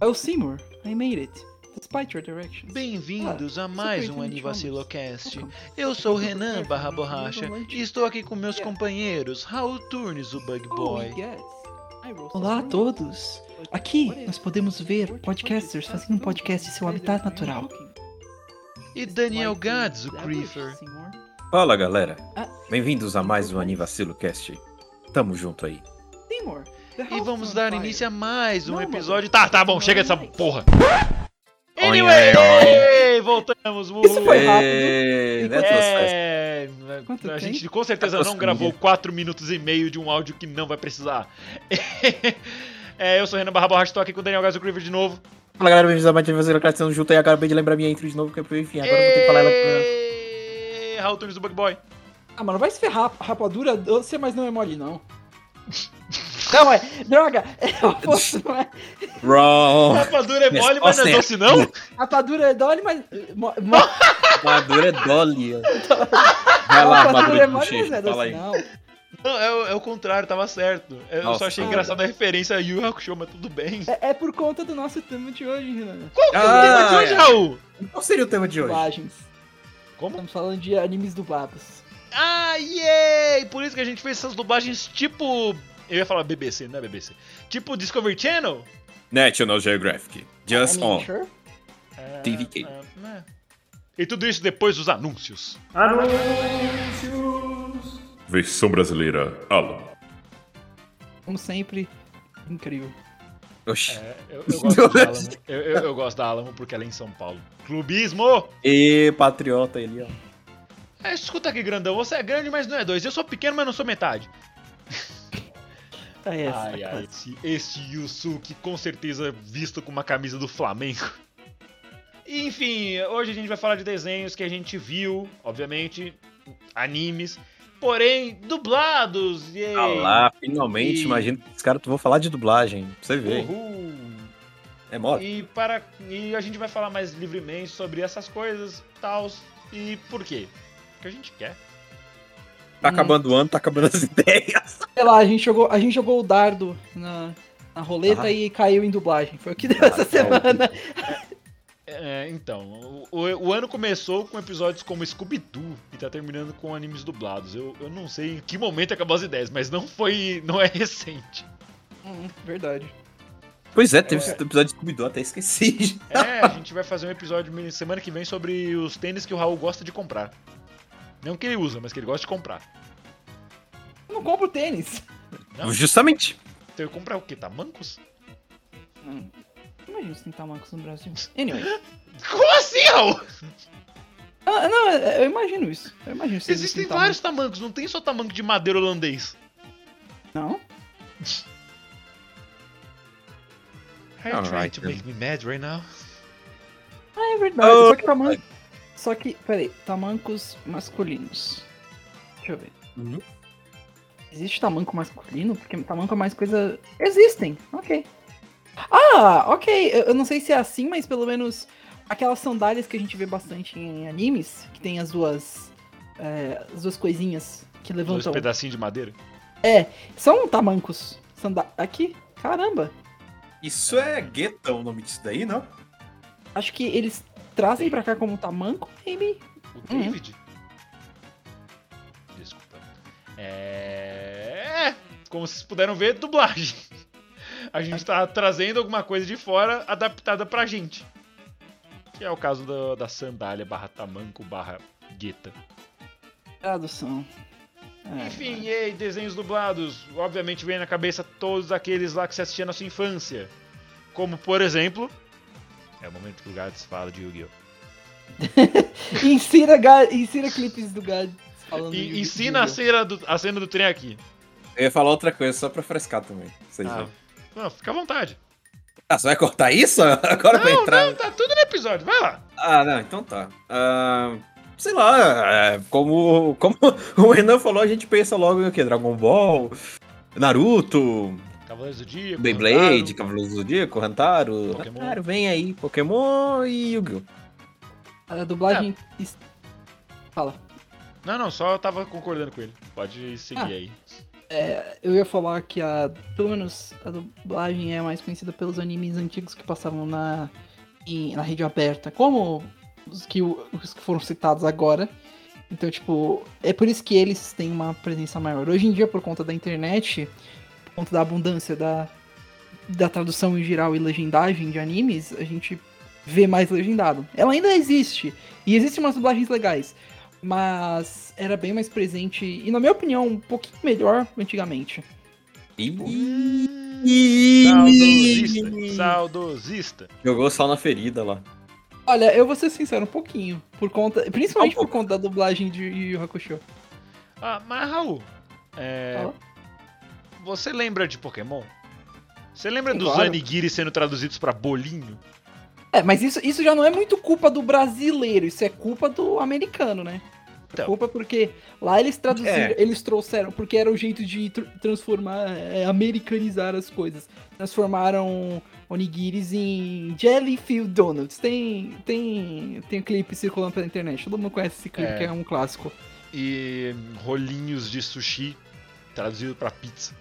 Oh, Seymour, I made it. Despite your directions. Bem-vindos Ah, a mais um Anivacilocast. Eu sou o Renan barra borracha e estou aqui com meus Yeah. companheiros Raul Turnes, o Bug Oh, Boy. Olá a todos! Aqui nós podemos ver podcasters fazendo um podcast em seu habitat natural. E Daniel Gads, o Creeper. Fala galera, Ah. bem-vindos a mais um Anivacilo Cast. Tamo junto aí. Seymour, E vamos dar início a mais um episódio. Tá, tá bom, chega dessa mais. porra. Oi, Anyway, oi, voltamos. uhul. Isso foi rápido. Né, É, Quanto a gente com certeza Quantas não gravou milhas? 4 minutos e meio de um áudio que não vai precisar. É, eu sou o Renan Barra Borracha, tô aqui com o Daniel Gads, o Creeper de novo. Fala galera, bem-vindos a mais um Anivacilo Cast, tamo junto aí. Acabei de lembrar minha intro de novo, que enfim, agora eu vou ter que falar ela pra... Ê, Raul Turnes, o Bug Boy. Ah, mano, vai se ferrar, rapadura doce, mas não é mole, não. Não, é. Droga! É o oposto, não é? Wrong! Rapadura é mole, mas não é Resposta doce, não? Rapadura é dole, mas. mo- mo- Madura é Dolly. Vai lá, rapadura é mole, mas não é fala doce, aí. não. Não, é, o- é o contrário, tava certo. Eu Nossa, só achei cara. engraçada a referência a Yu Hakusho, mas tudo bem. É, é por conta do nosso tema de hoje, Renan. Qual que é o Ah, tema de hoje, é. Raul? Qual seria o tema de hoje? Dublagens. Como? Estamos falando de animes dublados. Ah, yay! Por isso que a gente fez essas dublagens tipo... Eu ia falar BBC, não é BBC. Tipo Discovery Channel? National Geographic, Just On. sure. É, TVK. é, né? E tudo isso depois dos anúncios. Versão brasileira, Alan. Como sempre, incrível. Oxi. É, eu, eu gosto da Alamo. Eu, eu- eu gosto da Alamo porque ela é em São Paulo. Clubismo! E patriota ele, ó. É, escuta aqui, grandão. Você é grande, mas não é dois. Eu sou pequeno, mas não sou metade. Ah, essa. Ai, ai, esse, esse Yusuke com certeza visto com uma camisa do Flamengo. Enfim, hoje a gente vai falar de desenhos que a gente viu, obviamente, animes, porém dublados. Yay. Ah lá, finalmente, E- imagino que esse cara vou falar de dublagem, pra você ver. Uhul. É mole. E, para, e a gente vai falar mais livremente sobre essas coisas, tals, e por quê? Porque a gente quer. Tá acabando o ano, tá acabando as ideias. Sei lá, a gente jogou, a gente jogou o dardo na, na roleta Ah. e caiu em dublagem. Foi o que deu essa semana. É, então, o, o ano começou com episódios como Scooby-Doo e tá terminando com animes dublados. Eu, eu não sei em que momento acabou as ideias, mas não foi. não é recente. Hum, verdade. Pois é, teve esse episódio de Scooby-Doo, até esqueci. É, a gente vai fazer um episódio semana que vem sobre os tênis que o Raul gosta de comprar. Não que ele usa, mas que ele gosta de comprar. Eu não compro tênis. Não? Justamente. Então eu comprar o quê? Tamancos? Hum, Imagina se tem tamancos no Brasil. Anyway. Como assim, Raul? Ah, não, eu imagino isso. Eu imagino Existem vários tamancos, não tem só tamanco de madeira holandês. Não? Are you trying to make me mad right now? Ah, é verdade. Oh, Só que tamanco. Só que, peraí, tamancos masculinos. Deixa eu ver. Uhum. Existe tamanco masculino? Porque tamanco é mais coisa. Existem, ok. Ah, ok. Eu, eu não sei se é assim, mas pelo menos aquelas sandálias que a gente vê bastante em animes, que tem as duas. é, as duas coisinhas que Dois levantam. pedacinhos de madeira. São tamancos. Sanda... Aqui, caramba. Isso é gueta o nome disso daí, não? Acho que eles trazem pra cá como tamanco, maybe. O Uhum. David? Desculpa. É. Como vocês puderam ver, dublagem. A gente tá trazendo alguma coisa de fora adaptada pra gente. Que é o caso da, da sandália barra tamanco barra gueta. Tradução. É, Enfim, e aí, desenhos dublados. Obviamente vem na cabeça todos aqueles lá que se assistia na sua infância. Como, por exemplo... É o momento que o Gats fala de Yu-Gi-Oh! Insira, ga... Insira clipes do Gad falando E de- ensina a cena, do, a cena do trem aqui. Eu ia falar outra coisa, só pra frescar também. Vocês Ah, não, fica à vontade. Ah, você vai cortar isso? Agora Não, entrar. não, tá tudo no episódio, vai lá. Ah, não, então tá. Ah, sei lá, é, como, como o Renan falou, a gente pensa logo em o quê? Dragon Ball, Naruto, Cavaleiros do Dia, Beyblade, Cavaleiros do Zodíaco, Hantaro. Pokémon. Hantaro, vem aí, Pokémon e Yu-Gi-Oh! A dublagem. is- Fala. Não, não, só eu tava concordando com ele. Pode seguir Ah. aí. Eu ia falar que a. Pelo menos a dublagem é mais conhecida pelos animes antigos que passavam na, em- na rede aberta, como os que, os que foram citados agora. Então, tipo, é por isso que eles têm uma presença maior. Hoje em dia, por conta da internet, conta da abundância da, da tradução em geral e legendagem de animes, a gente vê mais legendado. Ela ainda existe, e existem umas dublagens legais, mas era bem mais presente, e na minha opinião, um pouquinho melhor antigamente. Saudosista, saudosista. Jogou sal na ferida lá. Olha, eu vou ser sincero, um pouquinho, por conta, principalmente Um por conta da dublagem de Yu Yu Hakusho. Ah, mas Raul, é, Fala. Você lembra de Pokémon? Você lembra Sim, dos claro. Sendo traduzidos pra bolinho? É, mas isso, isso já não é muito culpa do brasileiro, isso é culpa do americano, né? Então. Culpa porque lá eles traduziram, É. eles trouxeram, porque era o jeito de tr- transformar, é, americanizar as coisas. Transformaram onigiris em Jellyfield Donuts. Tem, tem, tem um clipe circulando pela internet, todo mundo conhece esse clipe, É. que é um clássico. E rolinhos de sushi traduzido pra pizza.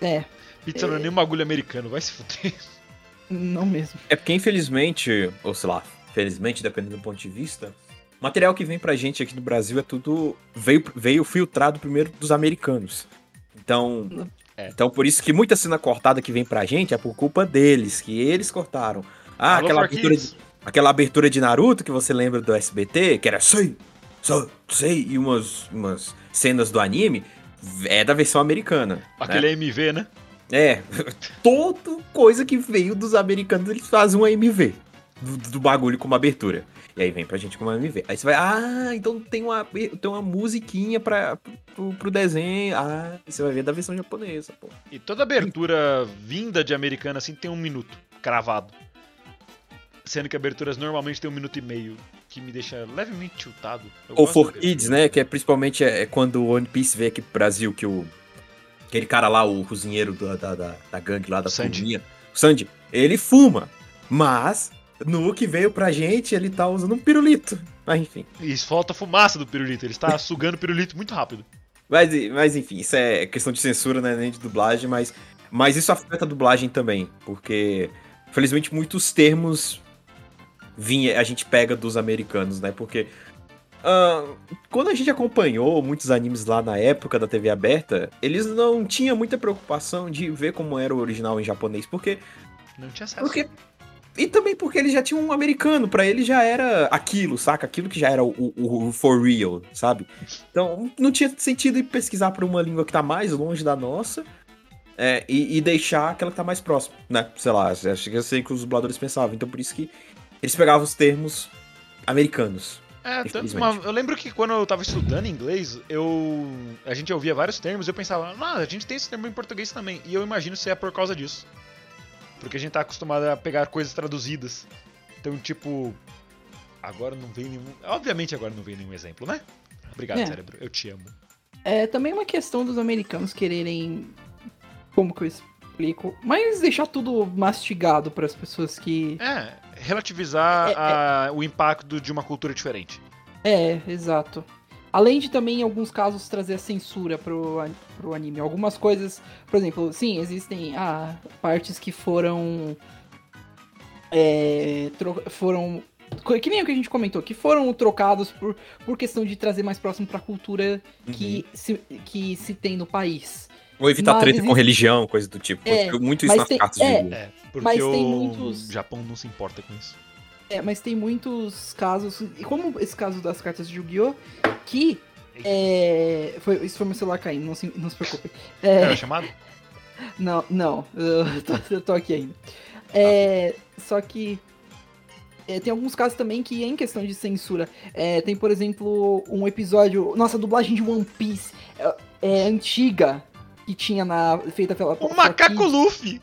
É, Pizza não é nem um bagulho americano, vai se fuder. não mesmo. É porque, infelizmente, ou sei lá, felizmente, dependendo do ponto de vista, o material que vem pra gente aqui no Brasil é tudo. veio, veio filtrado primeiro dos americanos. Então. É. Então, por isso que muita cena cortada que vem pra gente é por culpa deles, que eles cortaram. Ah, Alô, aquela abertura, de, aquela abertura de Naruto que você lembra do SBT, que era sei, sei, sei, e umas, umas cenas do anime, é da versão americana. né? Aquele MV, né? É, toda coisa que veio dos americanos, eles fazem um AMV do, do bagulho como abertura. E aí vem pra gente como AMV. Aí você vai, ah, então tem uma, tem uma musiquinha pra, pro, pro desenho. Ah, você vai ver da versão japonesa, pô. E toda abertura vinda de americana assim tem um minuto, cravado. Sendo que aberturas normalmente tem um minuto e meio, que me deixa levemente. Eu Ou For Kids, né? Que é principalmente é, é quando o One Piece veio aqui pro Brasil, que o. Aquele cara lá, o cozinheiro da, da, da, da gangue lá da Sandy. o Sandy, ele fuma. Mas, no que veio pra gente, ele tá usando um pirulito. Mas enfim. E falta fumaça do pirulito, ele está sugando pirulito muito rápido. Mas, mas enfim, isso é questão de censura, né? Nem de dublagem, mas, mas isso afeta a dublagem também. Porque, felizmente, muitos termos vinha, a gente pega dos americanos, né? Porque ah, quando a gente acompanhou muitos animes lá na época da TV aberta, eles não tinham muita preocupação de ver como era o original em japonês, porque Não tinha acesso. porque. E também porque eles já tinham um americano, pra ele já era aquilo, saca? Aquilo que já era o, o- o for real, sabe? Então não tinha sentido ir pesquisar por uma língua que tá mais longe da nossa é, e, e deixar aquela que tá mais próxima, né? Sei lá, acho que eu sei que os dubladores pensavam. Então por isso que eles pegavam os termos americanos. É, tanto uma- eu lembro que quando eu tava estudando inglês, eu a gente ouvia vários termos e eu pensava, não, a gente tem esse termo em português também. E eu imagino se é por causa disso. Porque a gente tá acostumado a pegar coisas traduzidas. Então, tipo, agora não vem nenhum. Obviamente agora não vem nenhum exemplo, né? Obrigado, É. cérebro. Eu te amo. É também uma questão dos americanos quererem. Como que eu explico? Mas deixar tudo mastigado para as pessoas que. É, relativizar É, a- o impacto de uma cultura diferente. É, exato. Além de também, em alguns casos, trazer a censura pro, pro anime. Algumas coisas, por exemplo, sim, existem ah, partes que foram. É, tro- foram. Que nem o que a gente comentou, que foram trocados por, por questão de trazer mais próximo pra cultura que, se, que se tem no país. Ou evitar Mas treta com existe- religião, coisa do tipo. É, muito isso nas tem- cartas é, de É, porque Mas tem o muitos- Japão não se importa com isso. É, mas tem muitos casos, e como esse caso das cartas de Yu-Gi-Oh! que. É, foi, isso foi meu celular caindo, não se, não se preocupe. É, Era chamado? Não, não, eu tô, eu tô aqui ainda. É, só que é, tem alguns casos também que em questão de censura. é, tem, por exemplo, um episódio. Nossa, a dublagem de One Piece é, é antiga que tinha na feita pela O macaco Luffy!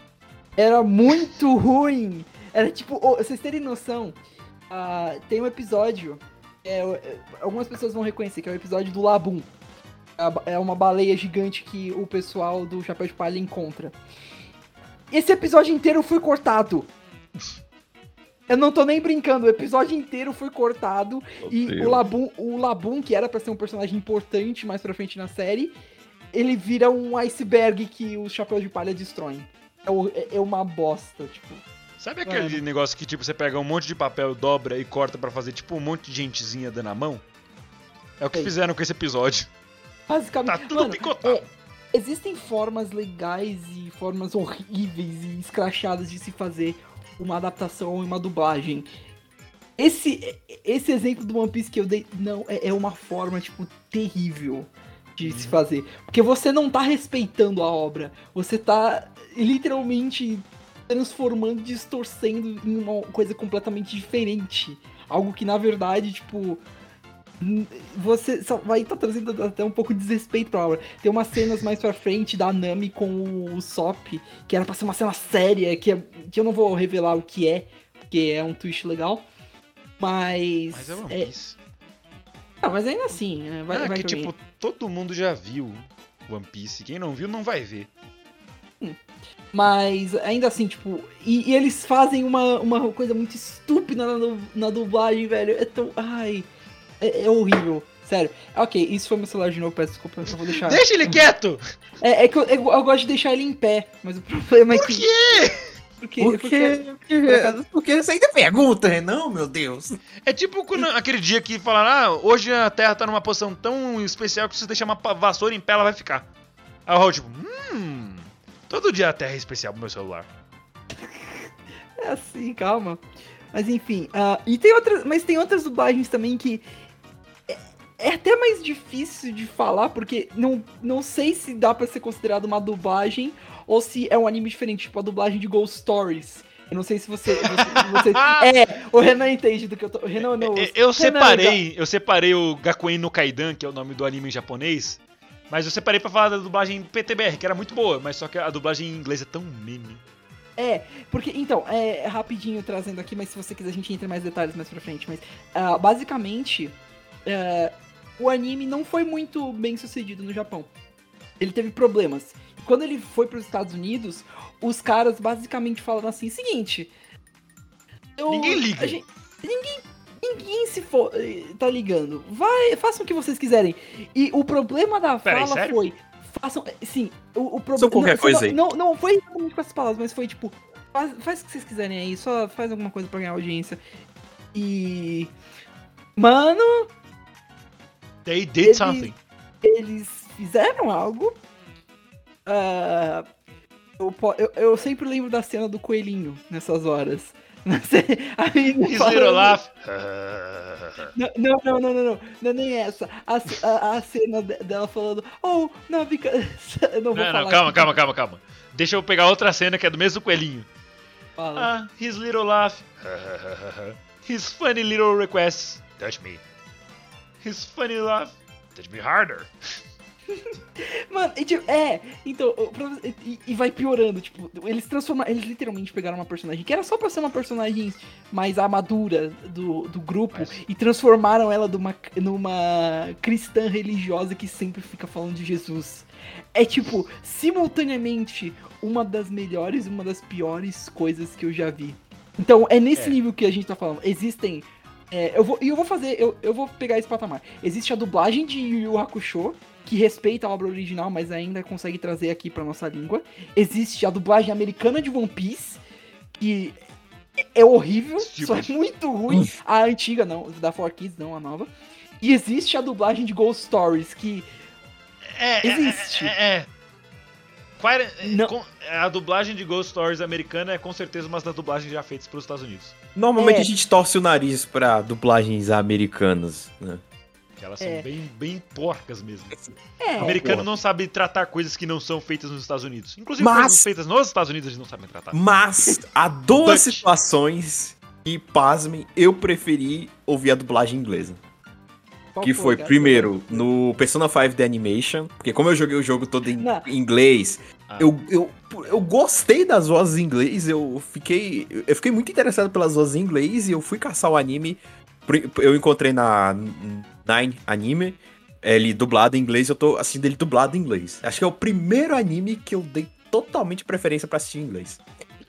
Era muito ruim. Era tipo, ô, vocês terem noção, ah, tem um episódio, é, é, algumas pessoas vão reconhecer, que é o episódio do Labum. Ba- É uma baleia gigante que o pessoal do Chapéu de Palha encontra. Esse episódio inteiro foi cortado. Eu não tô nem brincando, o episódio inteiro foi cortado e Deus. o Labum, o Labum, que era pra ser um personagem importante mais pra frente na série, ele vira um iceberg que os chapéus de palha destroem. É, é- é uma bosta, tipo. Sabe aquele negócio que, tipo, você pega um monte de papel, dobra e corta pra fazer, tipo, um monte de gentezinha dando a mão? É o que Sei. fizeram com esse episódio. Basicamente. Tá tudo Mano, picotado. é, existem formas legais e formas horríveis e escrachadas de se fazer uma adaptação e uma dublagem. Esse, esse exemplo do One Piece que eu dei, não, é, é uma forma, tipo, terrível de Uhum. se fazer. Porque você não tá respeitando a obra. Você tá literalmente transformando, distorcendo em uma coisa completamente diferente. Algo que, na verdade, tipo. Você só vai estar trazendo até um pouco de desrespeito pra obra. Tem umas cenas mais pra frente da Nami com o Sop, que era pra ser uma cena séria, que, é- que eu não vou revelar o que é, porque é um twist legal. Mas. Mas é One é- ah, mas ainda assim, é, vai, Ah, vai que, tipo, todo mundo já viu One Piece. Quem não viu, não vai ver. Mas ainda assim, tipo, e, e eles fazem uma, uma coisa muito estúpida na, na dublagem, velho. É tão. Ai. É, é horrível. Sério. Ok, isso foi meu celular de novo, peço desculpa, eu só vou deixar. Deixa ele quieto! É, é que eu, eu, eu gosto de deixar ele em pé, mas o problema é Por que. quê? Porque, Por porque- quê? Porque, porque você ainda pergunta, Renan, meu Deus. É tipo quando- aquele dia que falaram, ah, hoje a Terra tá numa posição tão especial que se você deixar uma vassoura em pé, ela vai ficar. Aí o Raul, tipo, hum, todo dia a Terra é especial pro meu celular. É assim, calma. Mas enfim, ah, e tem outras, mas tem outras dublagens também que é, é até mais difícil de falar porque não, não sei se dá pra ser considerado uma dublagem ou se é um anime diferente, tipo a dublagem de Ghost Stories. Eu não sei se você, você, você- é, o Renan entende do que eu tô, Renan não. É, Eu Renan, separei, eu separei o Gakuen no Kaidan, que é o nome do anime em japonês, mas eu separei pra falar da dublagem PTBR, que era muito boa, mas só que a dublagem em inglês é tão meme. É, porque, então, é rapidinho trazendo aqui, mas se você quiser a gente entra em mais detalhes mais pra frente. Mas, ah, basicamente, ah, o anime não foi muito bem sucedido no Japão. Ele teve problemas. E quando ele foi pros Estados Unidos, os caras basicamente falaram assim, seguinte... eu- Ninguém liga. gente- ninguém... Ninguém se for, eh, tá ligando. Vai, façam o que vocês quiserem. E o problema da Peraí, fala sério? foi. Façam. eh, Sim, o, o problema. qualquer não, coisa não, aí. Não, não foi exatamente com essas palavras, mas foi tipo. Faz, faz o que vocês quiserem aí, só faz alguma coisa pra ganhar audiência. E. Mano, They did Ele- something. eles fizeram algo. Ah, eu, eu, eu sempre lembro da cena do coelhinho nessas horas. A menina His falando- little laugh. Não, não, não, não, não, não, não é nem essa. A, a, a cena de- dela falando, oh, não, fica. Não vou Não, falar não, calma, aqui. calma, calma, calma. Deixa eu pegar outra cena que é do mesmo coelhinho. Fala. Ah, his little laugh. his funny little requests. Touch me. His funny laugh. Touch me harder. Mano, e, tipo, é, então, e, e vai piorando, tipo, eles transformaram, eles literalmente pegaram uma personagem que era só pra ser uma personagem mais madura do, do grupo Mas- e transformaram ela numa, numa cristã religiosa que sempre fica falando de Jesus. É tipo, simultaneamente, uma das melhores e uma das piores coisas que eu já vi. Então, é nesse É. nível que a gente tá falando. Existem. é, eu vou, e eu vou fazer, eu, eu vou pegar esse patamar. Existe a dublagem de Yu Yu Hakusho, que respeita a obra original, mas ainda consegue trazer aqui pra nossa língua. Existe a dublagem americana de One Piece, que é- é horrível, só é muito ruim. A antiga não, da 4Kids não, a nova. E existe a dublagem de Ghost Stories, que É, é, Existe. É, é. Qual era- Não. com- a dublagem de Ghost Stories americana é com certeza uma das dublagens já feitas pelos Estados Unidos. Normalmente É. a gente torce o nariz pra dublagens americanas, né? Que elas são É. bem, bem porcas mesmo. é. O americano porra. não sabe tratar coisas que não são feitas nos Estados Unidos. Inclusive Mas- coisas feitas nos Estados Unidos eles não sabem tratar. Mas há duas situações e, pasmem, eu preferi ouvir a dublagem inglesa. Qual que foi, cara? primeiro, no Persona 5 The Animation, porque como eu joguei o jogo todo em Não. inglês, Ah. eu, eu eu gostei das vozes em inglês, eu fiquei, eu fiquei muito interessado pelas vozes em inglês e eu fui caçar o anime. Eu encontrei na Nine Anime, ele dublado em inglês, eu tô assistindo ele dublado em inglês. Acho que é o primeiro anime que eu dei totalmente preferência pra assistir em inglês.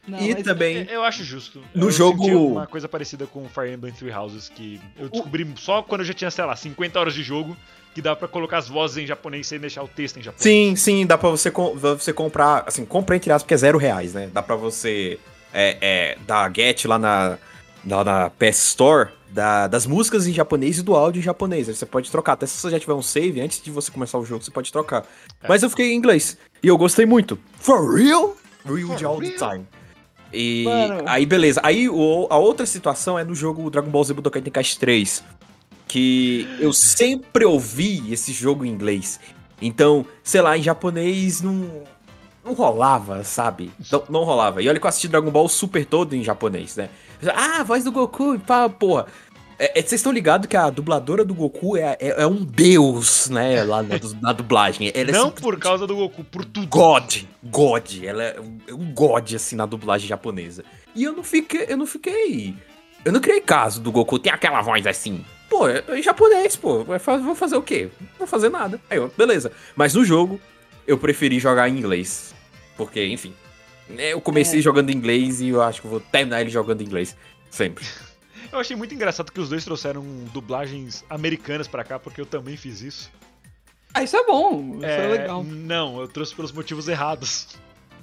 Não, e mas- também. Eu acho justo. No eu jogo- uma coisa parecida com Fire Emblem Three Houses, que eu descobri só quando eu já tinha, sei lá, 50 horas de jogo, que dá pra colocar as vozes em japonês sem deixar o texto em japonês. Sim, sim, dá pra você, você comprar. Assim, compra entre aspas, porque é zero reais, né? Dá pra você é, é, dar get lá na, lá na PS Store da- das músicas em japonês e do áudio em japonês. Aí você pode trocar. Até se você já tiver um save, antes de você começar o jogo, você pode trocar. É. Mas eu fiquei em inglês. E eu gostei muito. For real? Real For de all the real? time. E Mano. aí, beleza. Aí o- a outra situação é no jogo Dragon Ball Z Budokai Tenkaichi 3. Que eu sempre ouvi esse jogo em inglês. Então, sei lá, em japonês não, não rolava, sabe? Não, não rolava. E olha que eu assisti Dragon Ball Super todo em japonês, né? Ah, a voz do Goku, pá, porra. É, é, Vocês estão ligados que a dubladora do Goku é, é, é um deus, né? Lá na, du- na dublagem. Ela é Não por causa do Goku, por tudo. God, God, ela é um- é um God, assim, na dublagem japonesa. E eu não fiquei, eu não fiquei, eu não criei caso do Goku ter aquela voz assim. Pô, é é japonês, pô, vou fazer o quê? Não vou fazer nada. Aí eu, beleza. Mas no jogo, eu preferi jogar em inglês. Porque, enfim, né, eu comecei É. jogando inglês e eu acho que eu vou terminar ele jogando inglês. Sempre. Eu achei muito engraçado que os dois trouxeram dublagens americanas pra cá, porque eu também fiz isso. Ah, isso é bom. Isso é, É, legal. Não, eu trouxe pelos motivos errados.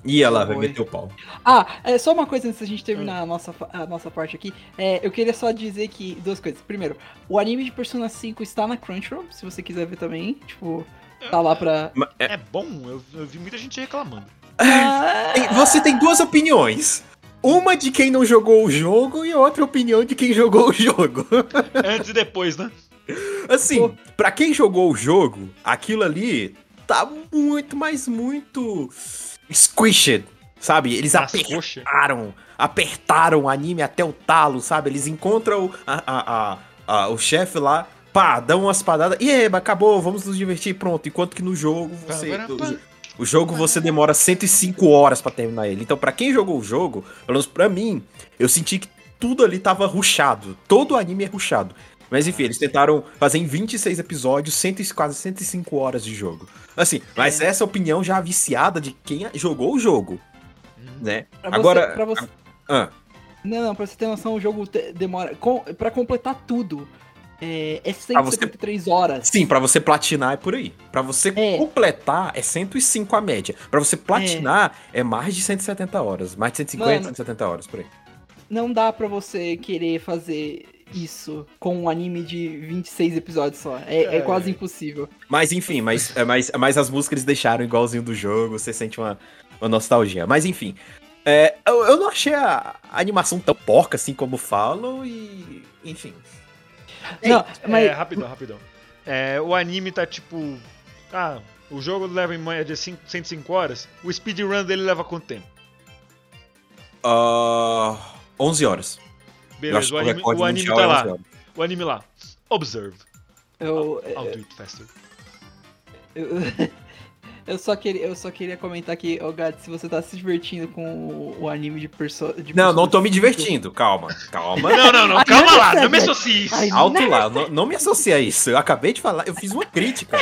E ela vai meter o pau. Ah, é só uma coisa antes da gente terminar Hum. a, nossa, a nossa parte aqui. É, eu queria só dizer que duas coisas. Primeiro, o anime de Persona 5 está na Crunchyroll, se você quiser ver também. Tipo, tá lá pra. É- É bom, eu, eu vi muita gente reclamando. Você tem duas opiniões. Uma de quem não jogou o jogo e outra opinião de quem jogou o jogo. Antes e depois, né? Assim, Pô. pra quem jogou o jogo, aquilo ali tá muito, mas muito squished, sabe? Eles apertaram, apertaram o anime até o talo, sabe? Eles encontram o- a, a- a- a- o chefe lá, pá, dão umas padadas, e aí, acabou, vamos nos divertir, pronto. Enquanto que no jogo, você... O jogo você demora 105 horas pra terminar ele. Então, pra quem jogou o jogo, pelo menos pra mim, eu senti que tudo ali tava rushado. Todo o anime é rushado. Mas enfim, eles tentaram fazer em 26 episódios, 100, e quase 105 horas de jogo. Assim, mas essa opinião já viciada de quem jogou o jogo, né? pra você, Agora, pra você- ah, Não, não, pra você ter noção, o jogo te- demora. Com, pra completar tudo, é, é Pra você- 173 horas. sim, pra você platinar é por aí. Pra você É. completar é 105 a média. Pra você platinar é, mais de 170 horas, mais de 150, Mano. 170 horas por aí. Não dá pra você querer fazer isso com um anime de 26 episódios só. É, é É. quase impossível. Mas enfim, mas, é, mas, mas as músicas eles deixaram igualzinho do jogo, você sente uma, uma nostalgia. Mas enfim, é, eu, eu não achei a, a animação tão porca assim como falam e. Enfim. Não, mas. É, rapidão, rapidão. É, o anime tá tipo. Ah, o jogo leva em média 5 105 horas. O speedrun dele leva quanto tempo? Ah, 11 horas. Beleza, o anime, o anime tá é 11 lá. O anime lá. Observe. Eu, I'll do it faster. eu, eu só queria, eu só queria comentar aqui, ô Gato, se você tá se divertindo com o, o anime de Persona. de Não, não tô me 5, divertindo, calma, calma. Não, não, não, Ai, calma não lá, não me associe isso. Ai, Alto lá, não, não me associa a isso. Eu acabei de falar, eu fiz uma crítica.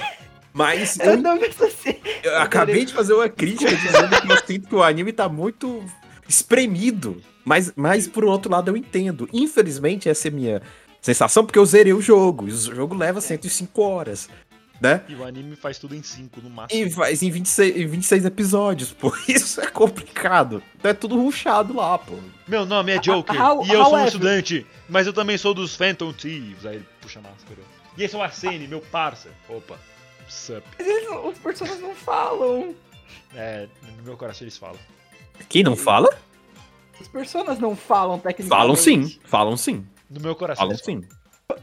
Mas Eu eu, não me associei. eu acabei de fazer uma crítica dizendo que eu sinto que o anime tá muito espremido. Mas, mas por outro lado, eu entendo. Infelizmente, essa é a minha sensação, porque eu zerei o jogo. E o jogo leva 105 horas. Né? E o anime faz tudo em 5 no máximo. E faz em 26, em 26 episódios, pô. Isso é complicado. Então é tudo ruchado lá, pô. Meu nome é Joker how- e eu sou um estudante, mas eu também sou dos Phantom Thieves. Aí ele puxa a máscara. E esse é o Arsene, meu parça. Opa, sup. Mas eles não- os personagens não falam. É, no meu coração eles falam. Quem não fala? Os personagens não falam tecnicamente. Falam sim. Falam sim. No meu coração Falam eles falam.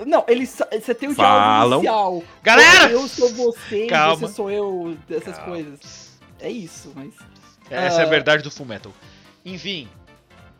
Não, eles. Você tem o Falam. diálogo inicial. Galera! Eu sou você, Calma. você sou eu, dessas Calma. coisas. É isso, mas. Essa é a Ah. verdade do Full Metal. Enfim,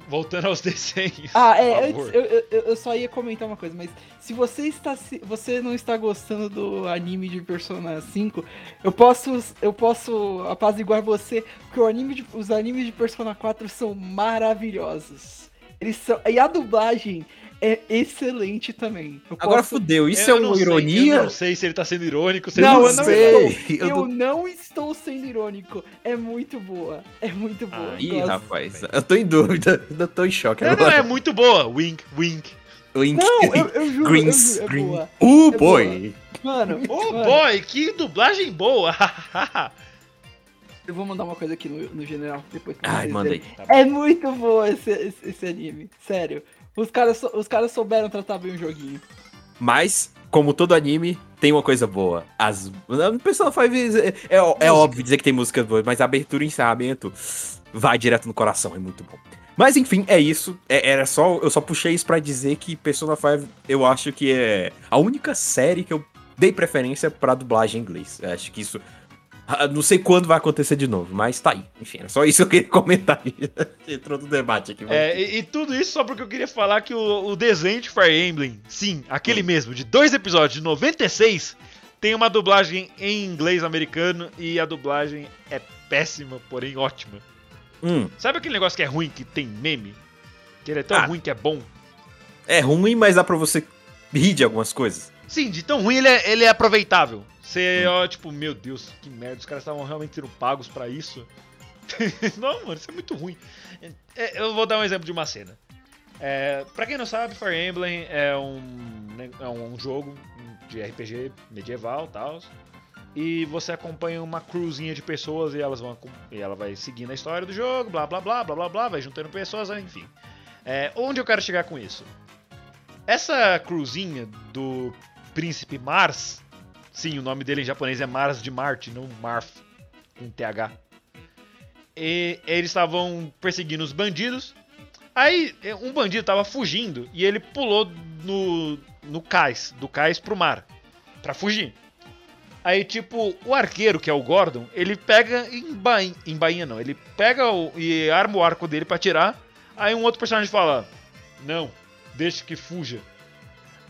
voltando aos desenhos. Ah, é, antes, eu, eu, eu só ia comentar uma coisa, mas se você está se você não está gostando do anime de Persona 5, eu posso eu posso apaziguar você, porque o anime de- os animes de Persona 4 são maravilhosos. Eles são e a dublagem é excelente também. Eu Agora posso- fudeu, isso Eu é não uma sei, ironia? eu não sei se ele tá sendo irônico, se Não, ele eu não sei. estou. Eu Eu, não- não estou sendo irônico. É muito boa. É muito boa. Ih, Gosto. rapaz, eu tô em dúvida, eu tô em choque Não, não, agora. é muito boa. Wink, wink. Wink. Não, eu, eu juro, juro, é green. boa. Uh, É boy! Mano, Oh mano, boy, que dublagem boa! eu vou mandar uma coisa aqui no, no general depois Ai, aí. verem. É muito boa esse, esse, esse anime. Sério. Os caras, os caras souberam tratar bem o joguinho. Mas, como todo anime, tem uma coisa boa. As. O pessoal faz. É, é, é óbvio dizer que tem músicas boas, mas a abertura e encerramento vai direto no coração, é muito bom. Mas enfim, é isso. É- era só. Eu só puxei isso pra dizer que Persona 5 eu acho que é a única série que eu dei preferência pra dublagem em inglês. Eu acho que isso. Ah, Não sei quando vai acontecer de novo, mas tá aí. Enfim, era só isso que eu queria comentar. Entrou no debate aqui. É, e, e tudo isso só porque eu queria falar que o, o desenho de Fire Emblem, sim, aquele mesmo, de dois episódios de 96, tem uma dublagem em inglês americano e a dublagem é péssima, porém ótima. Hum, Sabe aquele negócio que é ruim, que tem meme? Que ele é tão Ah. ruim que é bom? é ruim, mas dá pra você rir de algumas coisas. Sim, de tão ruim ele é, ele é aproveitável. Você, ó, tipo, meu Deus, que merda, os caras estavam realmente sendo pagos pra isso. não, mano, isso é muito ruim. É, eu vou dar um exemplo de uma cena. É, pra quem não sabe, Fire Emblem é um, é um jogo de RPG medieval e tal. E você acompanha uma cruzinha de pessoas e elas vão e ela vai seguindo a história do jogo, blá blá blá blá blá blá, vai juntando pessoas, enfim. É, onde eu quero chegar com isso? Essa cruzinha do Príncipe Mars, sim, o nome dele em japonês é Mars de Marte, não Marf, com TH. E eles estavam perseguindo os bandidos. Aí eh, um bandido tava fugindo e ele pulou no, no cais, do cais pro mar, pra fugir. Aí, tipo, o arqueiro, que é o Gordon, ele pega em bainha, em bainha não, ele pega o, e arma o arco dele pra atirar. Aí um outro personagem fala: Não, deixe que fuja.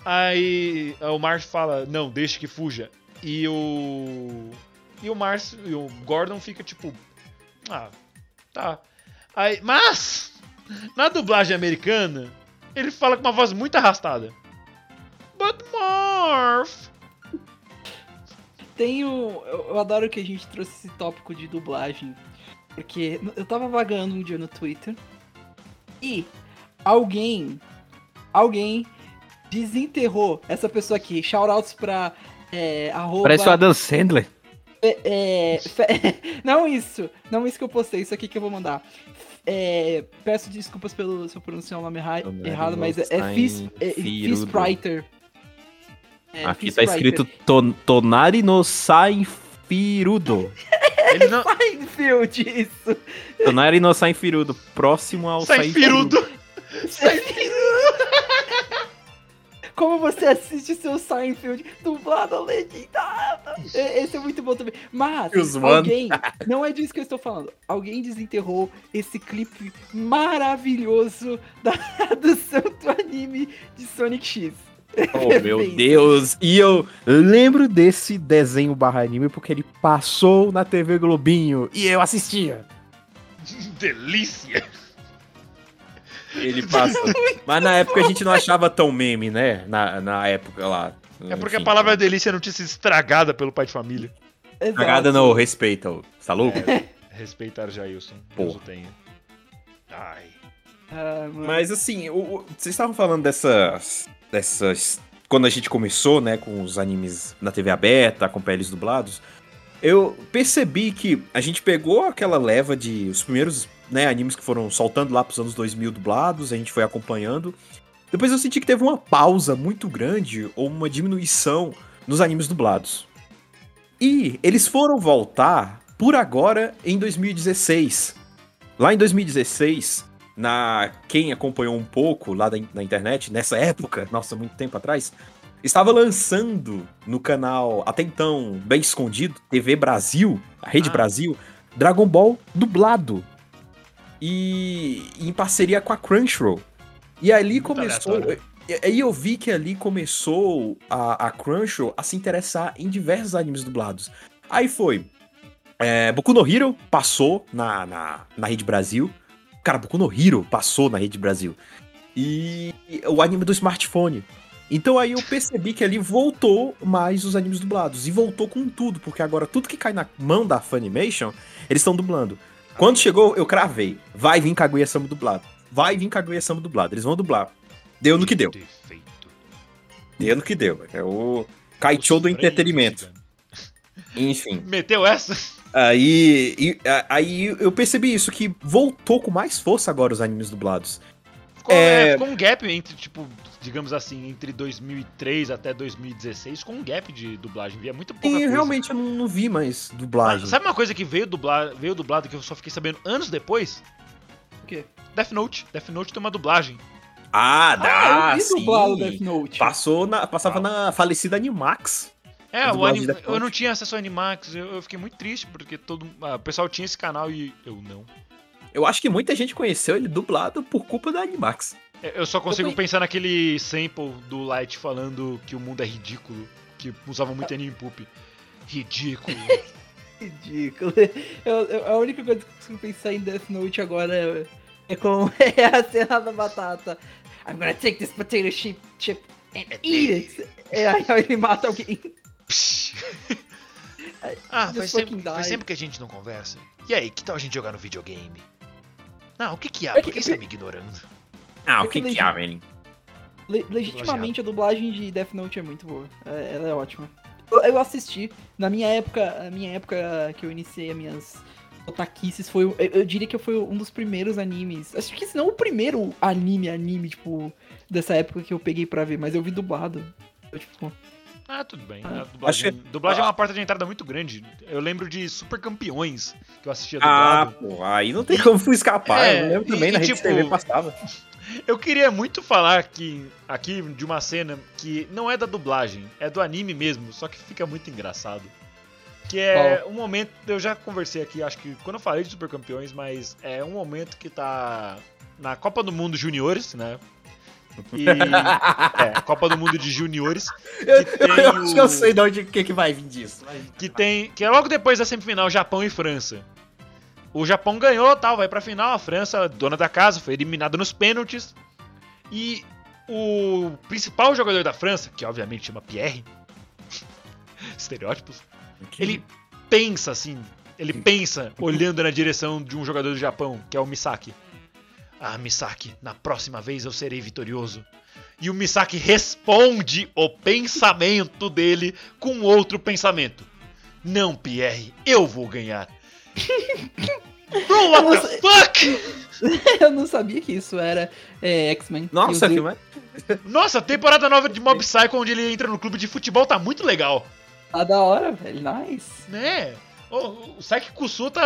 Aí o Márcio fala: Não, deixe que fuja. E o. E o Márcio. E o Gordon fica tipo. Ah, tá. Aí, mas. Na dublagem americana, ele fala com uma voz muito arrastada. But Marv. Tem o. Eu adoro que a gente trouxe esse tópico de dublagem. Porque eu tava vagando um dia no Twitter. E alguém. Alguém desenterrou essa pessoa aqui. Shoutouts pra. É, arroba, Parece o Adam Sandler. é, fe- não isso. Não isso que eu postei. Isso aqui que eu vou mandar. É, peço desculpas pelo se eu pronunciar o nome Tonari errado, mas é, é Stein Fis, é. Fispriter. É, Aqui tá Fispriter. escrito ton, Tonari no Sainfirudo. Ele não. Seinfeld, isso. Tonari no Sainfirudo. Próximo ao Sai firudo. Como você assiste seu Seinfeld dublado legendado? Esse é muito bom também. Mas alguém, não é disso que eu estou falando. Alguém desenterrou esse clipe maravilhoso da do anime de Sonic X. Oh, meu Bem, Deus. E eu lembro desse desenho barra anime porque ele passou na TV Globinho e eu assistia. Delícia. Ele passa. Mas na época a gente não achava tão meme, né? Na, na época lá. É porque Enfim. a palavra delícia não tinha sido estragada pelo pai de família. Exato. Cagada não, respeita. Tá louco? Respeitar Jailson. Porra. Deus o tenha. Ai. Ah. Mas assim, o- o- vocês estavam falando dessas. dessas. Quando a gente começou, né, com os animes na TV aberta, com PLs dublados, eu percebi que a gente pegou aquela leva de. os primeiros né, animes que foram soltando lá pros anos 2000 dublados, a gente foi acompanhando. Depois eu senti que teve uma pausa muito grande ou uma diminuição nos animes dublados. E eles foram voltar por agora em 2016. Lá em 2016, na quem acompanhou um pouco lá da, na internet, nessa época, nossa, muito tempo atrás, estava lançando no canal, até então bem escondido, TV Brasil, a Rede Ah. Brasil, Dragon Ball dublado. E em parceria com a Crunchyroll. E ali Muito começou. Aí eu vi que ali começou a, a Crunchyroll a se interessar em diversos animes dublados. Aí foi. É, Boku no Hero passou na, na, na Rede Brasil. Cara, Boku no Hero passou na Rede Brasil. E o anime do smartphone. Então aí eu percebi que ali voltou mais os animes dublados. E voltou com tudo, porque agora tudo que cai na mão da Funimation, eles estão dublando. Quando chegou, eu cravei. Vai vir Kaguya-sama dublado. Vai vir Kaguya-sama dublado. Eles vão dublar. Deu no que deu. Defeito. Deu no que deu. É o Kaichou do entretenimento. Enfim. Meteu essa? Aí, aí eu percebi isso, que voltou com mais força agora os animes dublados. Ficou, É. é, ficou um gap entre, tipo, digamos assim, entre 2003 até 2016, com um gap de dublagem. Via muito pouca E coisa. realmente eu não, não vi mais Ah, dublagem. Sabe uma coisa que veio, dublar, veio dublado que eu só fiquei sabendo anos depois? O quê? Death Note. Death Note tem uma dublagem. Ah, Ah, dá, eu vi sim. Death Note. Passou na, passava na falecida Animax. É, A o Death eu não tinha acesso ao Animax, eu, eu fiquei muito triste, porque todo ah, o pessoal tinha esse canal e eu não. Eu acho que muita gente conheceu ele dublado por culpa da Animax. É, Eu só consigo Eu pensar naquele sample do Light falando que o mundo é ridículo, que usavam muito anime poop. Ridículo. Ridículo. Eu- eu- a única coisa que eu consigo pensar em Death Note agora é, é com é a cena da batata. I'm gonna take this potato chip, chip and eat it. É, aí ele mata alguém. Ah, faz fucking faz tempo que a gente não conversa. E aí, que tal a gente jogar no videogame? Não, o que que há? É Por que- que você tá me ignorando? Ah, É o que que que há, velho? Le- legitimamente a dublagem de Death Note é muito boa. É- ela é ótima. Eu, eu assisti. Na minha época, a minha época que eu iniciei as minhas otaquices foi. Eu, eu diria que foi um dos primeiros animes. Acho que se não o primeiro anime, anime, tipo, dessa época que eu peguei pra ver, mas eu vi dublado. Eu, tipo, Ah, tudo bem. Ah, A dublagem, acho dublagem é ah. uma porta de entrada muito grande. Eu lembro de Super Campeões, que eu assistia Ah, dublado. pô, aí não tem como escapar. É, eu lembro também e- na e Rede tipo- TV passava. Eu queria muito falar aqui, aqui de uma cena que não é da dublagem, é do anime mesmo, só que fica muito engraçado. Que é um momento, eu já conversei aqui, acho que quando eu falei de Super Campeões, mas é um momento que tá na Copa do Mundo Juniores, né? E, é, Copa do Mundo de Juniores, Eu, eu acho que eu o- sei de onde que, que vai vir disso. Vai. que tem, que é logo depois da semifinal Japão e França. O Japão ganhou, tal, vai pra final, a França, dona da casa, foi eliminada nos pênaltis. E o principal jogador da França, que obviamente chama Pierre, estereótipos, ele pensa assim, ele pensa olhando na direção de um jogador do Japão, que é o Misaki. Ah, Misaki, na próxima vez eu serei vitorioso. E o Misaki responde o pensamento dele com outro pensamento. Não, Pierre, eu vou ganhar. Bro, what the fuck? eu não sabia que isso era é, X-Men. Nossa, Eu- filme Nossa, a temporada nova de Mob Psycho, onde ele entra no clube de futebol, tá muito legal. Tá da hora, velho. Nice. Né? O, o Saiki Kusu tá,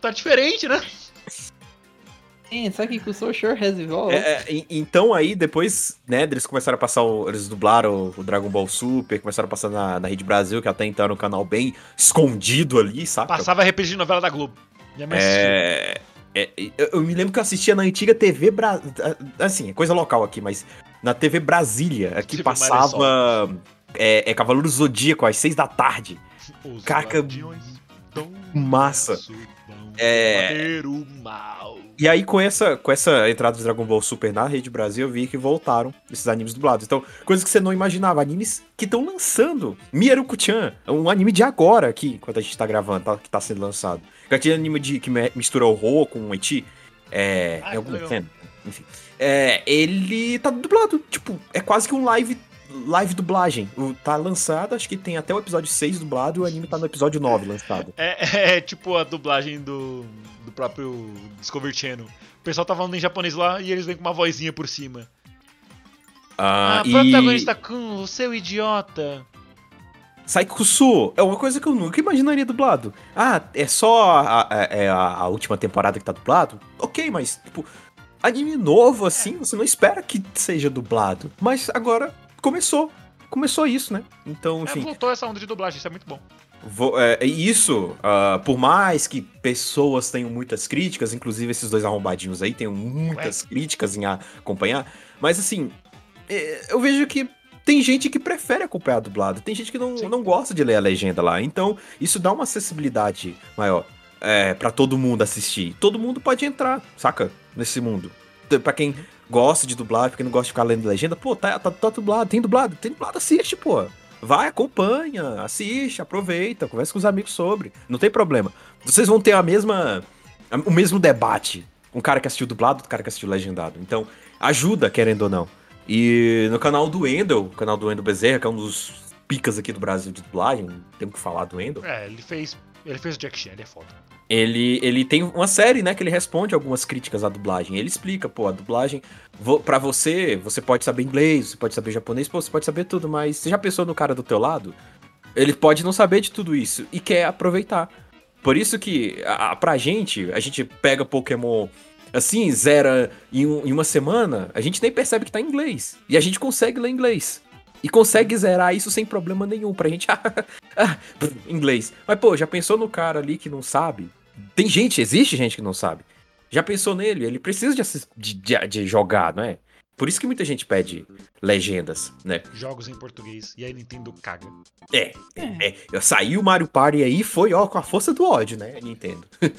tá diferente, né? Sim, sabe que o Social has evolved? É, é, então aí, depois, né, eles começaram a passar, o- eles dublaram o Dragon Ball Super, começaram a passar na, na Rede Brasil, que até então era um canal bem escondido ali, saca? Passava a reprise de novela da Globo. Minha mãe assistia. É, é, eu, me lembro que eu assistia na antiga TV Bra... assim, é coisa local aqui, mas na TV Brasília, aqui TV passava é, é Cavaleiro do Zodíaco às seis da tarde. Os do massa. É. E aí, com essa, com essa entrada do Dragon Ball Super na Rede Brasil, eu vi que voltaram esses animes dublados. Então, coisas que você não imaginava. Animes que estão lançando. Miyaruku-chan, um anime de agora aqui, enquanto a gente tá gravando, tá, que tá sendo lançado. Aquele anime de, que mistura o Ho com o Eti. É. Ah, é cena. Enfim. É, ele tá dublado. Tipo, é quase que um live. Live dublagem. O- Tá lançado, acho que tem até o episódio 6 dublado e o anime tá no episódio 9 lançado. É, é tipo a dublagem do, do próprio Discovery Channel. O pessoal tá falando em japonês lá e eles vêm com uma vozinha por cima. Ah, e- protagonista Kun, o seu idiota. Saikusu é uma coisa que eu nunca imaginaria dublado. Ah, é só a, a- é a- a última temporada que tá dublado? Ok, mas, tipo, anime novo assim, você não espera que seja dublado. Mas agora começou. Começou isso, né? Então, É, enfim. voltou essa onda de dublagem, isso é muito bom. vo- é, e isso, ah, por mais que pessoas tenham muitas críticas, inclusive esses dois arrombadinhos aí tenham muitas críticas em acompanhar, mas assim, é, eu vejo que tem gente que prefere acompanhar dublado, tem gente que não, não gosta de ler a legenda lá, então isso dá uma acessibilidade maior é, para todo mundo assistir. Todo mundo pode entrar, saca? Nesse mundo. Pra quem gosta de dublagem, pra quem não gosta de ficar lendo legenda, pô, tá, tá, tá dublado, tem dublado, tem dublado, assiste, pô. Vai, acompanha, assiste, aproveita, conversa com os amigos sobre. Não tem problema. Vocês vão ter a mesma. o mesmo debate. Um cara que assistiu dublado, outro cara que assistiu legendado. Então, ajuda, querendo ou não. E no canal do Endel, canal do Endel Bezerra, que é um dos picas aqui do Brasil de dublagem, temos que falar do Endel. É, ele fez. Ele fez o Jack Chan, ele é foda. Ele, ele tem uma série, né, que ele responde algumas críticas à dublagem. Ele explica, pô, a dublagem, pra você, você pode saber inglês, você pode saber japonês, pô, você pode saber tudo, mas você já pensou no cara do teu lado? Ele pode não saber de tudo isso e quer aproveitar. Por isso que, a, a- pra gente, a gente pega Pokémon assim, zera em, um- em uma semana, a gente nem percebe que tá em inglês. E a gente consegue ler inglês. E consegue zerar isso sem problema nenhum. Pra gente, ah, inglês. Mas, pô, já pensou no cara ali que não sabe? Tem gente, existe gente que não sabe. Já pensou nele? Ele precisa de, de, de- de jogar, não é? Por isso que muita gente pede legendas, né? Jogos em português. E aí Nintendo caga. É, é. Eu saí o Mario Party aí foi, ó, com a força do ódio, né, Nintendo.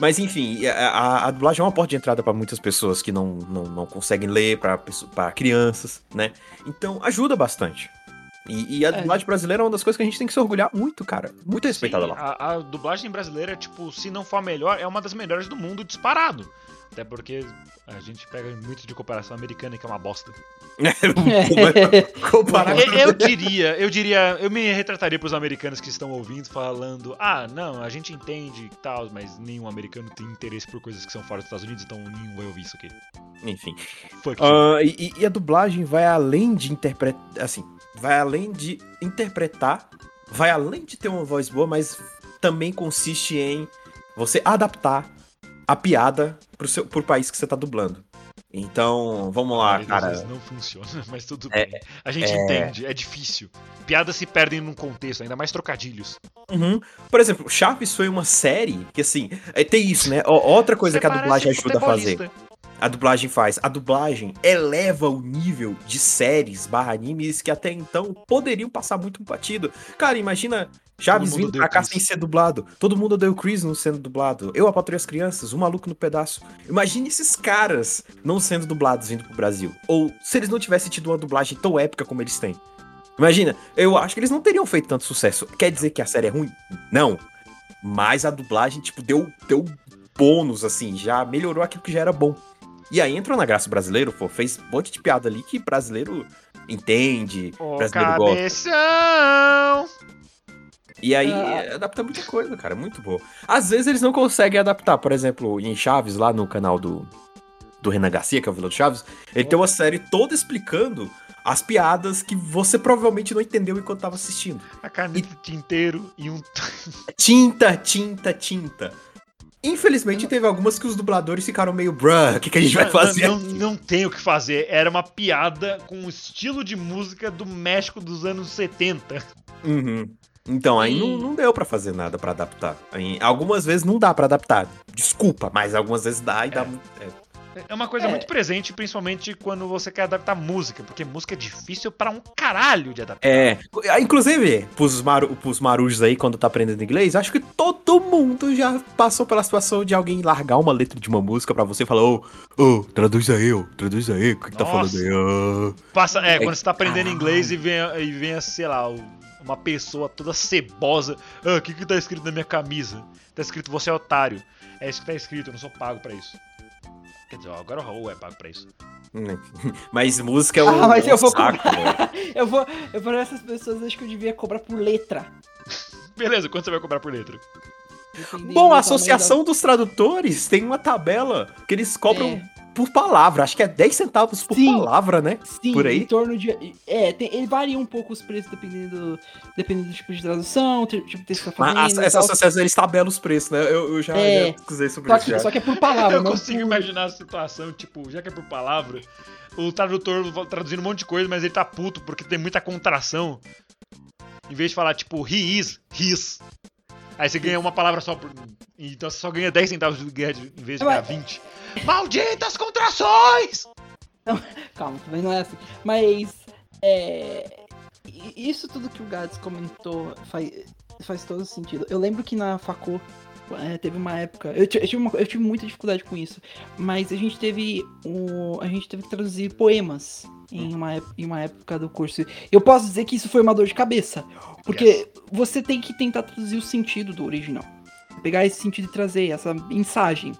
Mas enfim, a, a, dublagem é uma porta de entrada pra muitas pessoas que não, não, não conseguem ler, pra crianças, né? Então ajuda bastante. E, e a É. dublagem brasileira é uma das coisas que a gente tem que se orgulhar muito, cara. Muito respeitada Sim, lá. A, a dublagem brasileira, tipo, se não for a melhor, é uma das melhores do mundo disparado. Até porque a gente pega muito de comparação americana, que é uma bosta. Comparar Eu, eu diria, eu diria, eu me retrataria pros americanos que estão ouvindo, falando: ah, não, a gente entende e tal, mas nenhum americano tem interesse por coisas que são fora dos Estados Unidos, então nenhum vai ouvir isso aqui. Enfim. Ah, e, e a dublagem vai além de interpretar. Assim, vai além de interpretar, vai além de ter uma voz boa, mas também consiste em você adaptar a piada pro, seu, pro país que você tá dublando. Então, vamos lá, Às vezes cara. não funciona, mas tudo É, bem. A gente é. entende, é difícil. Piadas se perdem num contexto, ainda mais trocadilhos. Uhum. Por exemplo, Chaves foi uma série que, assim, é, tem isso, né? Outra coisa Você que a dublagem ajuda a fazer. A dublagem faz. A dublagem eleva o nível de séries barra animes que até então poderiam passar muito batido. Cara, imagina Chaves vindo pra cá Chris. sem ser dublado. Todo mundo odeia o Chris não sendo dublado. Eu, a Patrulha as Crianças, o Maluco no Pedaço. Imagine esses caras não sendo dublados vindo pro Brasil. Ou se eles não tivessem tido uma dublagem tão épica como eles têm. Imagina, eu acho que eles não teriam feito tanto sucesso. Quer dizer que a série é ruim? Não. Mas a dublagem, tipo, deu, deu bônus, assim, já melhorou aquilo que já era bom. E aí entrou na graça brasileiro, pô, fez um monte de piada ali que brasileiro entende, Ô, brasileiro gosta. E aí Ah. adapta muita coisa, cara, muito boa. Às vezes eles não conseguem adaptar, por exemplo, em Chaves, lá no canal do, do Renan Garcia, que é o vilão do Chaves, ele tem uma série toda explicando as piadas que você provavelmente não entendeu enquanto tava assistindo. A caneta de tinteiro e um. Tinta, tinta, tinta. Infelizmente teve algumas que os dubladores ficaram meio, bruh, o que, que a gente vai Não, fazer? Não, aqui?" não tem o que fazer. Era uma piada com o estilo de música do México dos anos 70. Uhum. Então, aí não, não deu pra fazer nada pra adaptar. Aí, algumas vezes não dá pra adaptar. Desculpa, mas algumas vezes dá e dá muito. é. É uma coisa muito presente, principalmente quando você quer adaptar música, porque música é difícil pra um caralho de adaptar. É, inclusive, pros, maru, pros marujos aí, quando tá aprendendo inglês, acho que todo mundo já passou pela situação de alguém largar uma letra de uma música pra você e falar, ô, ô, traduz aí, ô, traduz aí, o que, que tá falando aí? ô?" Passa, é, É, quando você tá aprendendo caralho. inglês e vem, e vem, sei lá, o- uma pessoa toda cebosa. Ah, o que que tá escrito na minha camisa? Tá escrito você é otário. É isso que tá escrito, eu não sou pago pra isso. Quer dizer, ó, agora o Raul é pago pra isso. Mas música é um, Ah, mas é um eu vou saco, cobrar. velho. Eu vou. Eu para essas pessoas acho que eu devia cobrar por letra. Beleza, quanto você vai cobrar por letra? dependendo Bom, a Associação dos Tradutores tem uma tabela que eles cobram É. por palavra. Acho que é 10 centavos por Sim. palavra, né? Sim, por aí? em torno de. É, tem- ele varia um pouco os preços dependendo, dependendo do tipo de tradução, tipo de texto que tá Mas essa associação, eles tabelam os preços, né? Eu, eu já, É. já sobre Só isso. que, já. só que é por palavra, Eu não consigo por... imaginar a situação, tipo, já que é por palavra, o tradutor traduzindo um monte de coisa, mas ele tá puto porque tem muita contração. Em vez de falar, tipo, he is, his. Aí você ganha uma palavra só por. Então você só ganha 10 centavos de guerra de- em vez de Mas- ganhar 20. Malditas contrações! Calma, também não é assim. Mas é, isso tudo que o Gads comentou faz, faz todo sentido. Eu lembro que na Facô é, teve uma época. Eu, eu tive uma- eu tive muita dificuldade com isso. Mas a gente teve. A gente teve que traduzir poemas em uma, ép- em uma época do curso. Eu posso dizer que isso foi uma dor de cabeça. Porque Yes. você tem que tentar traduzir o sentido do original. Pegar esse sentido e trazer essa mensagem.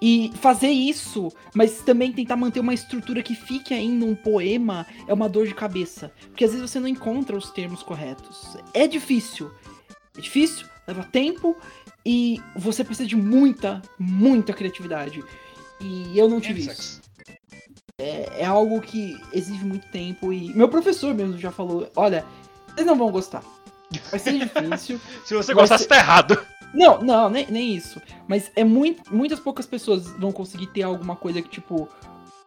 E fazer isso, mas também tentar manter uma estrutura que fique ainda um poema é uma dor de cabeça. Porque às vezes você não encontra os termos corretos. É difícil. É difícil, leva tempo e você precisa de muita, muita criatividade. E eu não tive isso. É, é algo que exige muito tempo e meu professor mesmo já falou, olha, vocês não vão gostar. Vai ser difícil. Se você Vai gostar, ser- tá errado. Não, não, nem, nem isso. Mas é muito, muitas poucas pessoas vão conseguir ter alguma coisa que, tipo,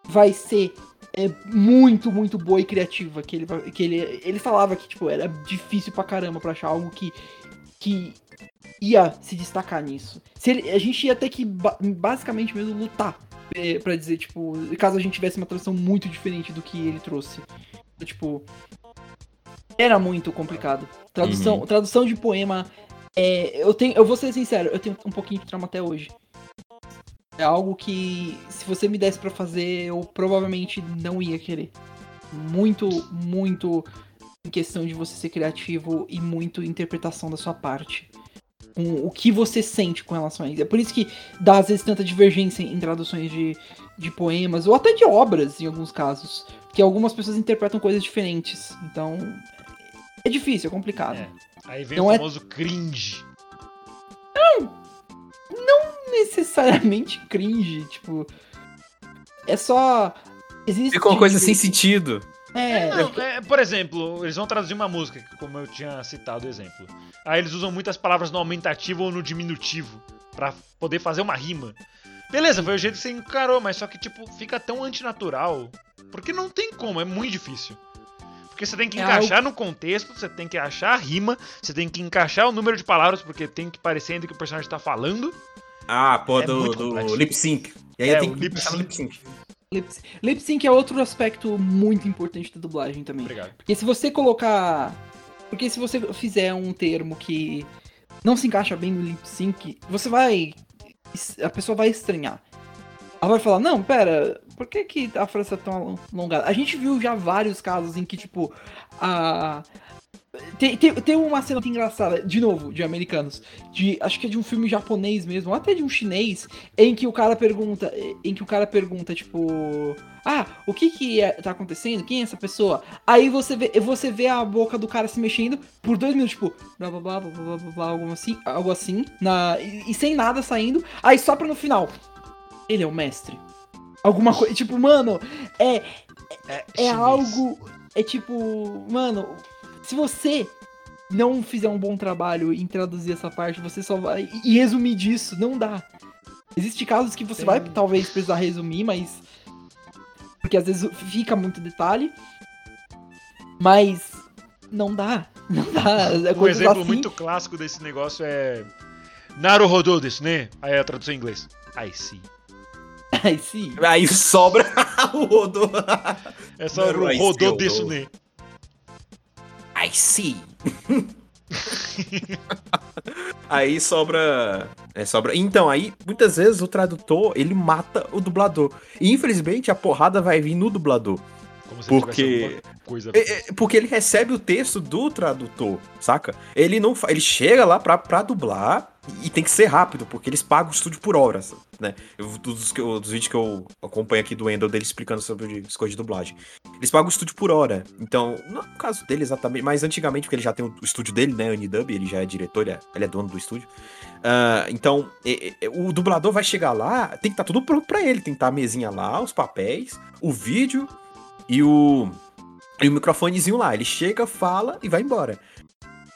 vai ser é, muito, muito boa e criativa. Que ele, que ele, ele falava que, tipo, era difícil pra caramba pra achar algo que, que ia se destacar nisso. Se ele- a gente ia ter que, ba- basicamente mesmo, lutar é, pra dizer, tipo, caso a gente tivesse uma tradução muito diferente do que ele trouxe. Tipo, era muito complicado. Tradução, Uhum. tradução de poema é, eu tenho, eu vou ser sincero, eu tenho um pouquinho de trauma até hoje. É algo que, se você me desse pra fazer, eu provavelmente não ia querer. Muito, muito em questão de você ser criativo e muito interpretação da sua parte. Com o que você sente com relação a isso. É por isso que dá às vezes tanta divergência em traduções de, de poemas, ou até de obras, em alguns casos. Porque algumas pessoas interpretam coisas diferentes. Então, é difícil, é complicado. É. Aí vem Não o é- famoso cringe. necessariamente cringe, tipo. É só. Existe. Fica uma coisa sem sentido. É, Não, é, por exemplo, eles vão traduzir uma música, como eu tinha citado o exemplo. Aí eles usam muitas palavras no aumentativo ou no diminutivo pra poder fazer uma rima. Beleza, foi o jeito que você encarou, mas só que tipo fica tão antinatural, porque não tem como, é muito difícil. Porque você tem que É encaixar no contexto, você tem que achar a rima, você tem que encaixar o número de palavras porque tem que parecer ainda que o personagem tá falando. Ah, pô, É do, do lip sync. E aí É, tem o que sync. lip sync. Lip, sync é outro aspecto muito importante da dublagem também. Obrigado. Porque se você colocar. Porque se você fizer um termo que não se encaixa bem no lip sync, você vai. A pessoa vai estranhar. Ela vai falar, não, pera, por que, que a frase é tão alongada? A gente viu já vários casos em que, tipo, a. Tem, tem, tem uma cena engraçada, de novo, de americanos, de acho que é de um filme japonês mesmo, ou até de um chinês, em que o cara pergunta, em que o cara pergunta, tipo, ah, o que que é, tá acontecendo? Quem é essa pessoa? Aí você vê, você vê a boca do cara se mexendo por dois minutos, tipo, blá blá blá blá blá blá, blá algo assim, algo assim, na, e, e sem nada saindo, aí só pra no final, ele é o mestre. Alguma coisa, tipo, mano, é, É, é chinês. algo. É tipo, mano, se você não fizer um bom trabalho em traduzir essa parte, você só vai. E resumir disso, não dá. Existem casos que você Tem- vai talvez precisar resumir, mas. Porque às vezes fica muito detalhe. Mas. Não dá. Não dá. É Um exemplo assim- muito clássico desse negócio é. Naruhodo desu né? Aí a tradução em inglês. I see. Aí sim. Aí sobra o Rodô. É só I see, rodô Rodô. desu né? I see. aí sobra. É, sobra. Então, aí, muitas vezes o tradutor, ele mata o dublador. E infelizmente a porrada vai vir no dublador. Porque- coisa. É, é, porque ele recebe o texto do tradutor, saca? Ele não fa- ele chega lá pra, pra dublar e tem que ser rápido, porque eles pagam o estúdio por horas, né? Eu, dos, eu- dos vídeos que eu acompanho aqui do Endel dele explicando sobre as coisas de dublagem. Eles pagam o estúdio por hora. Então, não é o caso dele exatamente, mas antigamente, porque ele já tem o, o estúdio dele, né? Unidub, ele já é diretor, ele é, ele é dono do estúdio. Ah, então, é- é- o dublador vai chegar lá, tem que estar tudo pronto pra ele. Tem que estar a mesinha lá, os papéis, o vídeo e o, e o microfonezinho lá. Ele chega, fala e vai embora.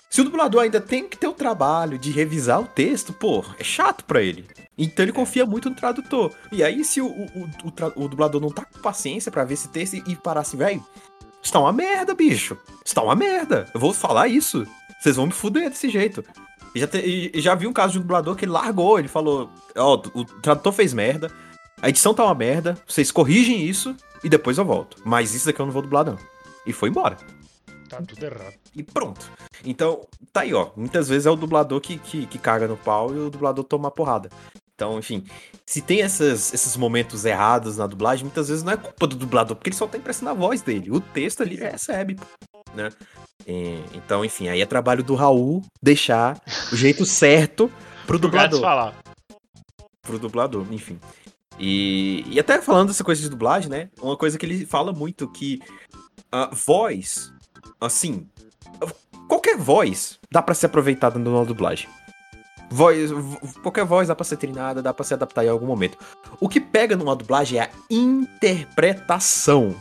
Se o dublador ainda tem que ter o trabalho de revisar o texto, pô, é chato pra ele. Então ele confia muito no tradutor. E aí, se o, o, o, o dublador não tá com paciência pra ver esse texto e, e parar assim, velho, Está uma merda, bicho. Está uma merda. Eu vou falar isso. Vocês vão me fuder desse jeito. E já, te- e já vi um caso de um dublador que ele largou. Ele falou: Ó, o tradutor fez merda. A edição tá uma merda. Vocês corrigem isso e depois eu volto. Mas isso daqui eu não vou dublar, não. E foi embora. Tá tudo errado. E pronto. Então, tá aí, ó. Muitas vezes é o dublador que, que, que caga no pau e o dublador toma a porrada. Então, enfim, se tem essas, esses momentos errados na dublagem, muitas vezes não é culpa do dublador, porque ele só tá impressando a voz dele. O texto ali recebe, né? É, então, enfim, aí é trabalho do Raul deixar o jeito certo pro dublador falar. pro dublador, enfim. E, e até falando dessa coisa de dublagem, né? Uma coisa que ele fala muito que a voz, assim, qualquer voz dá pra ser aproveitada numa dublagem. Voz, vo- qualquer voz dá pra ser treinada, dá pra se adaptar em algum momento. O que pega numa dublagem é a interpretação.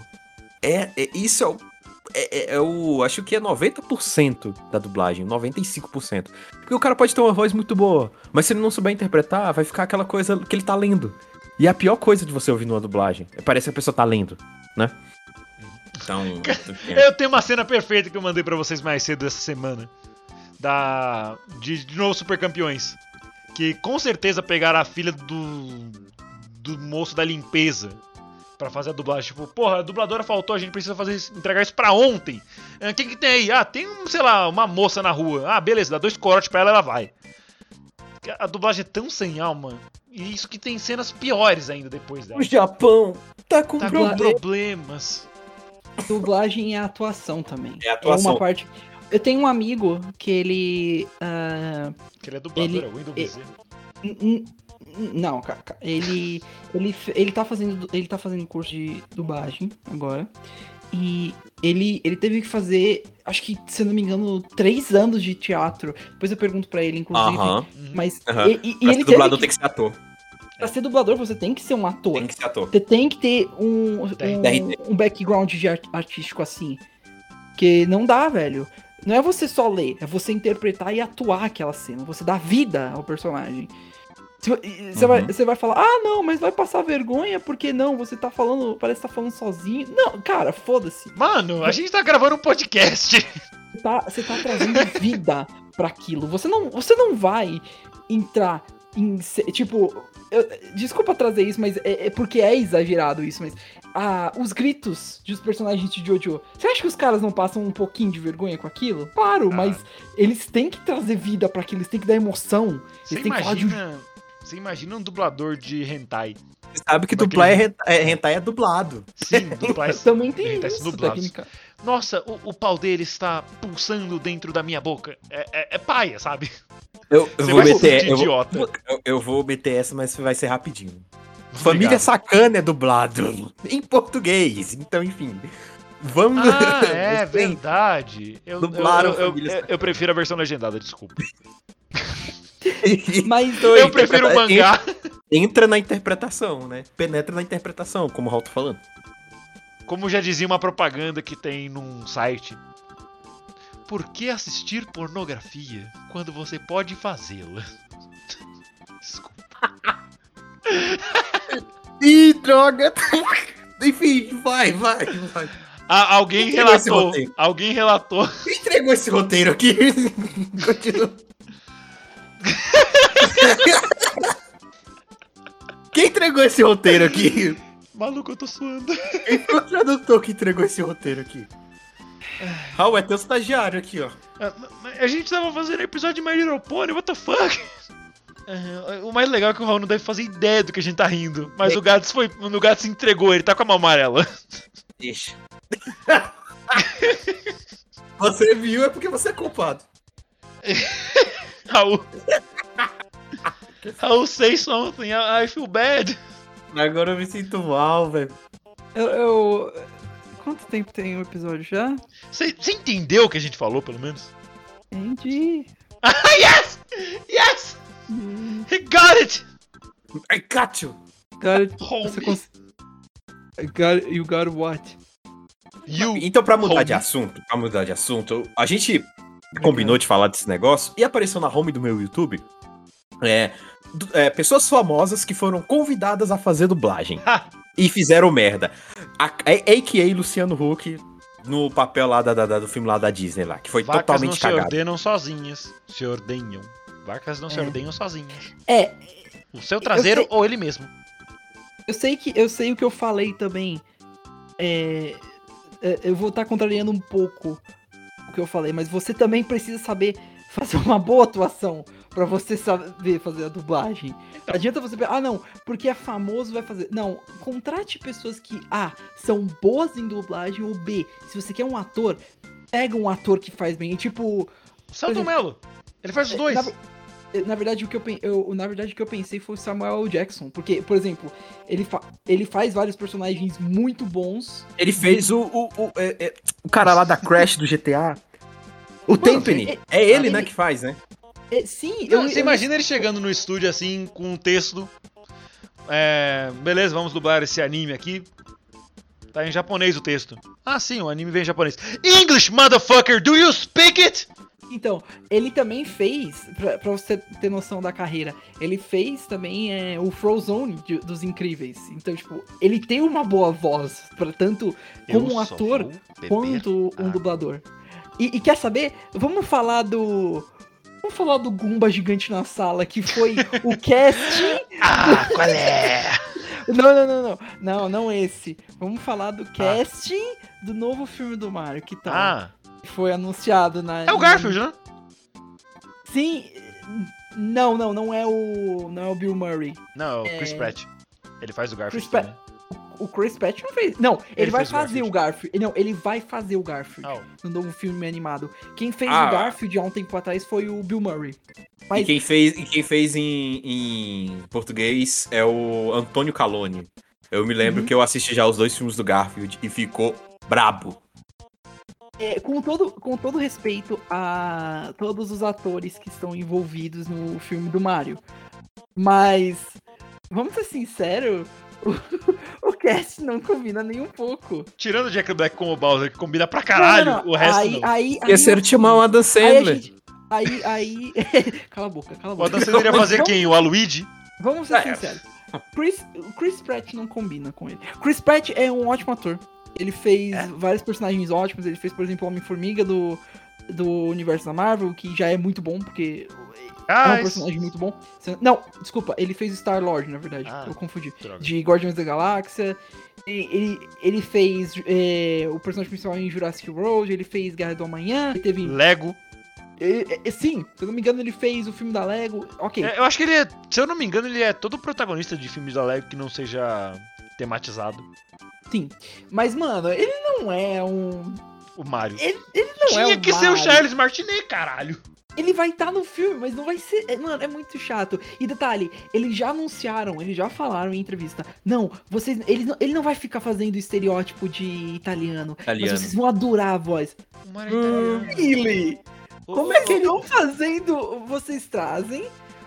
É, é- isso é o, é, é- é o. Acho que é 90% da dublagem, 95%. Porque o cara pode ter uma voz muito boa, mas se ele não souber interpretar, vai ficar aquela coisa que ele tá lendo. E é a pior coisa de você ouvir numa dublagem. é Parece que a pessoa tá lendo, né? Então. é. Eu tenho uma cena perfeita que eu mandei pra vocês mais cedo essa semana. Da. De, de novo Super Campeões. Que com certeza pegaram a filha do. do moço da limpeza. Pra fazer a dublagem. Tipo, porra, a dubladora faltou, a gente precisa fazer isso- entregar isso pra ontem. Ah, O que, tem aí? Ah, tem, um, sei lá, uma moça na rua. Ah, beleza, dá dois corotes pra ela ela vai. A dublagem é tão sem alma. E isso que tem cenas piores ainda depois dela. O Japão tá com Tá com problema. problemas. Dublagem é atuação também. É atuação. uma parte. Eu tenho um amigo que ele. ah, Que ele é dublador, Ele- é o Windows ele- Bezerra. Não, cara, ele ele ele tá fazendo ele tá fazendo curso de dublagem agora e ele ele teve que fazer acho que se eu não me engano três anos de teatro. Depois eu pergunto pra ele inclusive, Aham. mas e, e- e Pra ele ser dublador teve tem que, que ser ator. pra ser dublador você tem que ser um ator. Tem que ser ator. Você tem que ter um, um, um background de art- artístico assim. Que não dá, velho. Não é você só ler, é você interpretar e atuar aquela cena. Você dá vida ao personagem. Você e- você vai, Uhum. você vai falar, ah, não, mas vai passar vergonha, porque não? Você tá falando, parece que tá falando sozinho. Não, cara, foda-se. Mano, a gente tá gravando um podcast. Você tá, você tá trazendo vida pra aquilo. Você não, você não vai entrar em. Tipo, eu- desculpa trazer isso, mas é, é porque é exagerado isso, mas. ah, os gritos dos personagens de Jojo. Você acha que os caras não passam um pouquinho de vergonha com aquilo? Claro, Ah. mas eles têm que trazer vida pra aquilo, eles têm que dar emoção. Você Eles têm que falar de. Você imagina um dublador de hentai. Você sabe que é dublar é, ele- é, hentai é dublado. Sim, dublar esse- Também tem hentais isso, dublados. Nossa, o, o pau dele está pulsando dentro da minha boca. É, é, é paia, sabe? Eu, eu vou meter. Eu vou, idiota. eu, eu vou meter essa, mas vai ser rapidinho. Família Obrigado. Sacana é dublado em português. Então, enfim. Vamos. Ah, é verdade. Eu, eu, Dublaram eu, eu, Família eu- eu prefiro a versão legendada, desculpa. Mas. Eu prefiro o mangá. Entra na interpretação, né? Penetra na interpretação, como o Raul tá falando. Como já dizia uma propaganda que tem num site. Por que assistir pornografia quando você pode fazê-la? Desculpa. Ih, droga! Enfim, vai, vai, vai. Ah, alguém Quem relatou. Alguém relatou. Quem entregou esse roteiro aqui? Continua. Quem entregou esse roteiro aqui? Maluco, eu tô suando. Quem foi o tradutor que entregou esse roteiro aqui? Raul, é teu estagiário aqui, ó. Ah, mas A gente tava fazendo episódio de My Little Pony, what the fuck? Ah, O mais legal é que o Raul não deve fazer ideia do que a gente tá rindo. Mas o Gats foi. O Gats se entregou, ele tá com a mão amarela. Deixa. Você viu é porque você é culpado. Raul. Raul, say something, I I feel bad. Agora eu me sinto mal, velho. Eu, eu- Quanto tempo tem o episódio já? Você entendeu o que a gente falou, pelo menos? Entendi. Ah, yes! Yes! He got it! I got you. Cara, Homie. você cons... Got, you got what? You. Então, pra mudar de assunto, pra mudar de assunto, a gente combinou de falar desse negócio e apareceu na home do meu YouTube é, é, pessoas famosas que foram convidadas a fazer dublagem e fizeram merda. A, a, AKA Luciano Huck no papel lá da, da- da- do filme lá da Disney lá, que foi Vacas não totalmente se cagado. ordenam sozinhas. Se ordenham. Vacas não se É. ordenham sozinhas. É, O seu traseiro sei. ou ele mesmo. eu sei que eu sei o que eu falei também. É, é, eu vou estar contrariando um pouco que eu falei, mas você também precisa saber fazer uma boa atuação pra você saber fazer a dublagem. Não adianta você ah não, porque é famoso vai fazer. Não, contrate pessoas que A são boas em dublagem ou B, se você quer um ator, pega um ator que faz bem. E, tipo, exemplo, Mello. Ele faz os dois. Na, na verdade, o que eu, pen- eu- na verdade, o que eu pensei foi o Samuel. Jackson. Porque, por exemplo, ele, fa- ele faz vários personagens muito bons. Ele fez o, o, o, é- é- o cara lá da Crash do GTA. O Tempany. É ele, né, ele- que faz, né? É, sim, Não, eu, você eu- imagina ele chegando no estúdio assim, com um texto. É, beleza, vamos dublar esse anime aqui. Tá em japonês o texto. Ah, sim, o anime vem em japonês. English, motherfucker, do you speak it? Então, ele também fez, pra, pra você ter noção da carreira, ele fez também é, o Frozone de- dos Incríveis. Então, tipo, ele tem uma boa voz, pra tanto como um ator quanto um água. dublador. E, e quer saber? Vamos falar do. Vamos falar do Gumba gigante na sala, que foi o casting. Ah, qual é? Não, não, não, não. Não, não esse. Vamos falar do casting do novo filme do Mario, que tá. Ah, Foi anunciado na. é o Garfield, né? Sim. Não, não, não é o. Não é o Bill Murray. Não, é o Chris É. Pratt. Ele faz o Garfield Chris Pratt. O Chris Pratt não fez. Não, ele, Ele vai o fazer o Garfield. Não, ele vai fazer o Garfield Ah, no novo filme animado. Quem fez Ah. o Garfield há um tempo atrás foi o Bill Murray. E Mas quem fez, e quem fez em, em português é o Antônio Calone. Eu me lembro Uhum. que eu assisti já os dois filmes do Garfield e ficou brabo. é, com, todo, com todo respeito a todos os atores que estão envolvidos no filme do Mario. Mas, vamos ser sinceros, o, o cast não combina nem um pouco. Tirando o Jack Black como o Bowser, que combina pra caralho, Não, não, não. o resto aí, não. Aí, aí, Esqueceram de chamar o Adam Aí, a Sandler. gente, aí, aí... cala a boca, cala a O boca. Adam Sandler ia fazer Vamos- quem? O Aluigi? Vamos ser É. sinceros. Chris, o Chris Pratt não combina com ele. Chris Pratt é um ótimo ator. Ele fez É. vários personagens ótimos. Ele fez, por exemplo, o Homem-Formiga do, do universo da Marvel, que já é muito bom, porque é Ah, um esse- personagem muito bom. Não, desculpa, ele fez o Star-Lord, na verdade. Ah. eu confundi. droga. De Guardiões da Galáxia. Ele, ele, ele fez é, o personagem principal em Jurassic World, ele fez Guerra do Amanhã, ele teve. Lego. é, sim, se eu não me engano, ele fez o filme da Lego. Ok. É, eu acho que ele é, se eu não me engano, ele é todo protagonista de filmes da Lego que não seja tematizado. Sim. Mas, mano, ele não é um. O Mario. Ele, ele não Tinha é um que ser o Mario. Charles Martinet, caralho. Ele vai estar no filme, mas não vai ser. é, Mano, é muito chato. E detalhe, eles já anunciaram, eles já falaram em entrevista. Não, vocês. Ele não, ele não vai ficar fazendo estereótipo de italiano. Italiano. Mas vocês vão adorar a voz. O é italiano. Ele! Como é que eles estão fazendo? Vocês trazem.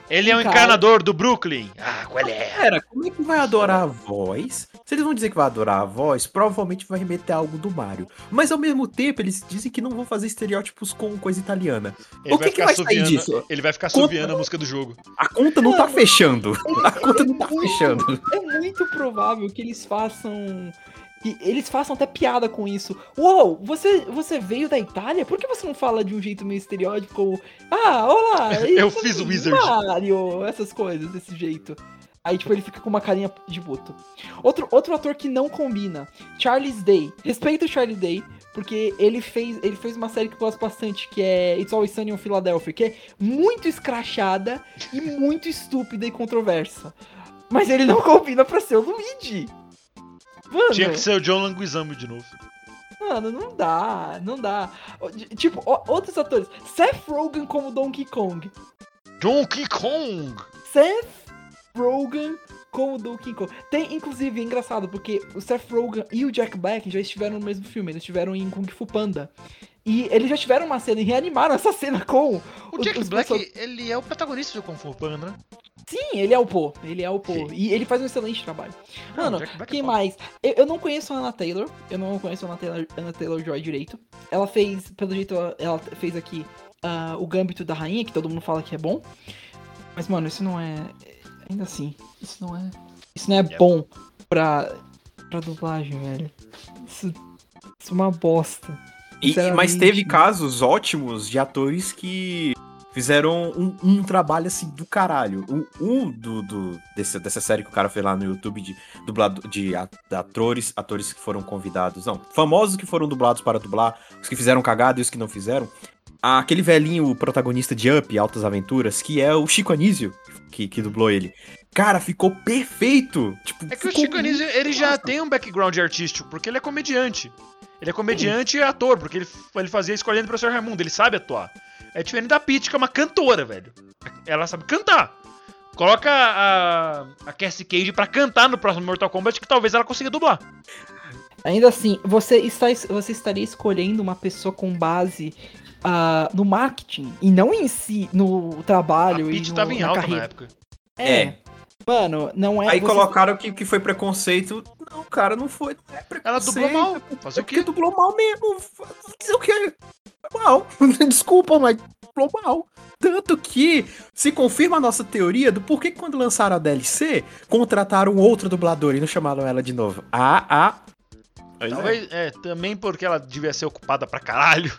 Ele é um Cara. encanador do Brooklyn. Ah, qual é? Pera, como é que vai adorar a voz? Se eles vão dizer que vai adorar a voz, provavelmente vai remeter a algo do Mario. Mas ao mesmo tempo, eles dizem que não vão fazer estereótipos com coisa italiana. Ele O que que vai sair disso? Ele vai ficar Conta- subiando a música do jogo. A conta não tá fechando. A conta não tá É muito- fechando. É muito provável que eles façam. Que eles façam até piada com isso. Uou, você, você veio da Itália? Por que você não fala de um jeito meio estereótipo como. Ah, olá! Eu fiz o é Wizard." Mario, essas coisas, desse jeito. Aí, tipo, ele fica com uma carinha de buto. Outro, outro ator que não combina, Charles Day. Respeito o Charlie Day, porque ele fez, ele fez uma série que eu gosto bastante, que é It's Always Sunny in Philadelphia, que é muito escrachada e muito estúpida e controversa. Mas ele não combina pra ser o Luigi. Mano, Tinha que ser o John Languizamo de novo. mano, não dá, não dá. Tipo, outros atores. Seth Rogen como Donkey Kong. Donkey Kong! Seth Rogen como Donkey Kong. Tem, inclusive, é engraçado, porque o Seth Rogen e o Jack Black já estiveram no mesmo filme. Eles estiveram em Kung Fu Panda. E eles já tiveram uma cena e reanimaram essa cena com O Jack os Black, perso- ele é o protagonista do Kung Fu Panda, né? Sim, ele é o Poe. Ele é o. Sim. E ele faz um excelente trabalho. Não, Mano, o Jack Black é quem foda. mais? Eu, eu não conheço a Anna Taylor. Eu não conheço a Anna Taylor, Anna Taylor Joy direito. Ela fez, pelo jeito, ela, fez aqui ah, o Gambito da Rainha, que todo mundo fala que é bom. Mas, mano, isso não é. Ainda assim, isso não é. Isso não é Yep. bom pra, pra dublagem, velho. Isso, Isso é uma bosta. E- mas teve casos ótimos de atores que fizeram um, um trabalho assim do caralho. Um, um do, do- desse- dessa série que o cara fez lá no YouTube de dublado, de atores, atores que foram convidados, não, famosos que foram dublados para dublar, os que fizeram cagada e os que não fizeram. Aquele velhinho, o protagonista de Up, Altas Aventuras, que é o Chico Anísio, que, que dublou ele. Cara, ficou perfeito. Tipo, É que o ficou Chico Anísio, ele já massa. tem um background artístico, porque ele é comediante. Ele é comediante e ator, porque ele, ele fazia escolhendo o professor Raimundo, ele sabe atuar. É diferente da Peach, que é uma cantora, velho. Ela sabe cantar. Coloca a, a Cassie Cage pra cantar no próximo Mortal Kombat, que talvez ela consiga dublar. Ainda assim, você, está, você estaria escolhendo uma pessoa com base ah, no marketing e não em si, no A trabalho e Peach no, tava em na alta carreira. na época. É. É. Mano, não é. Aí você- colocaram que, que foi preconceito. Não, cara, não foi. não é Ela dublou mal. preconceito, Fazer É o porque quê? dublou mal mesmo. Fazer o quê? Foi mal. Desculpa, mas dublou mal. Tanto que se confirma a nossa teoria do porquê que quando lançaram a DLC, contrataram outro dublador e não chamaram ela de novo. Ah, ah. Pois é. Talvez, é, também porque ela devia ser ocupada pra caralho.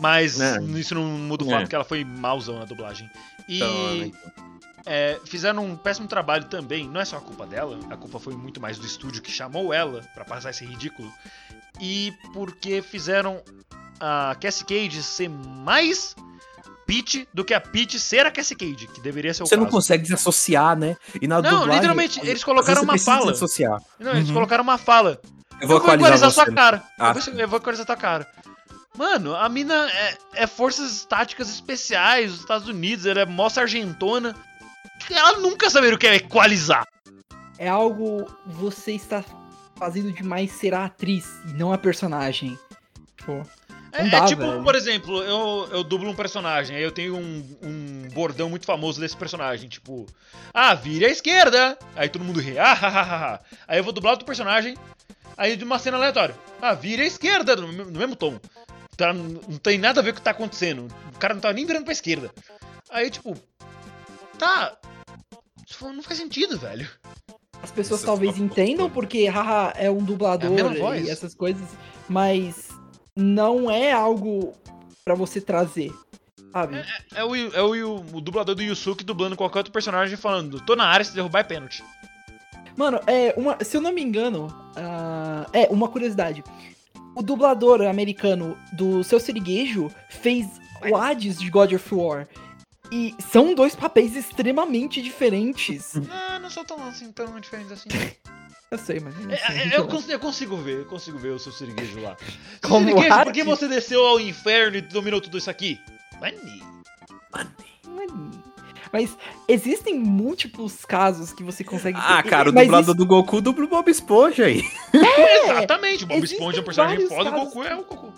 Mas É. isso não muda o É. fato que ela foi malzão na dublagem. E Então, é, fizeram um péssimo trabalho também. Não é só a culpa dela, a culpa foi muito mais do estúdio que chamou ela pra passar esse ridículo. E porque fizeram a Cassie Cage ser mais Peach do que a Peach ser a Cassie Cage, que deveria ser o Você não caso. consegue desassociar, né? E na Não, dublagem, literalmente, eles colocaram uma fala. Desassociar. Não, eles Uhum. colocaram uma fala. Eu vou Eu vou equalizar equalizar sua você. cara. Ah, eu, vou, equalizar tua cara. Mano, a mina é, é forças táticas especiais dos Estados Unidos, ela é mó sargentona. Ela nunca saberia o que é equalizar. É algo você está fazendo demais ser a atriz e não a personagem. Tipo, É, é dá, tipo, velho. por exemplo, eu, eu dublo um personagem, aí eu tenho um, um bordão muito famoso desse personagem, tipo, ah, vire à esquerda! Aí todo mundo ri, ah, ha, ha, ha, ha. Aí eu vou dublar outro personagem, aí de uma cena aleatória, ah, vire à esquerda, no, mesmo- no mesmo tom. Tá, não tem nada a ver com o que tá acontecendo, o cara não tá nem virando pra esquerda. Aí, tipo, tá. Isso não faz sentido, velho. as pessoas Essas talvez entendam porque haha, é um dublador É e essas coisas, mas não é algo pra você trazer, sabe? É o, é o, Yu- o dublador do Yusuke dublando qualquer outro personagem falando, tô na área, se derrubar é pênalti. Mano, é uma, se eu não me engano, ah, é uma curiosidade. O dublador americano do seu Siriguejo fez o Hades de God of War. E são dois papéis extremamente diferentes. Ah, não sou tão assim, tão diferente assim. Eu sei, mas. É, assim, é, eu, cons- eu consigo ver, eu consigo ver o seu siriguejo lá. Como siriguejo, arte? por que você desceu ao inferno e dominou tudo isso aqui? Mani. Mas existem múltiplos casos que você consegue. Ah, cara, o Mas dublador do Goku dubla o Bob Esponja aí. Exatamente, o Bob existem Esponja é um personagem vários foda, o casos Goku é o Goku.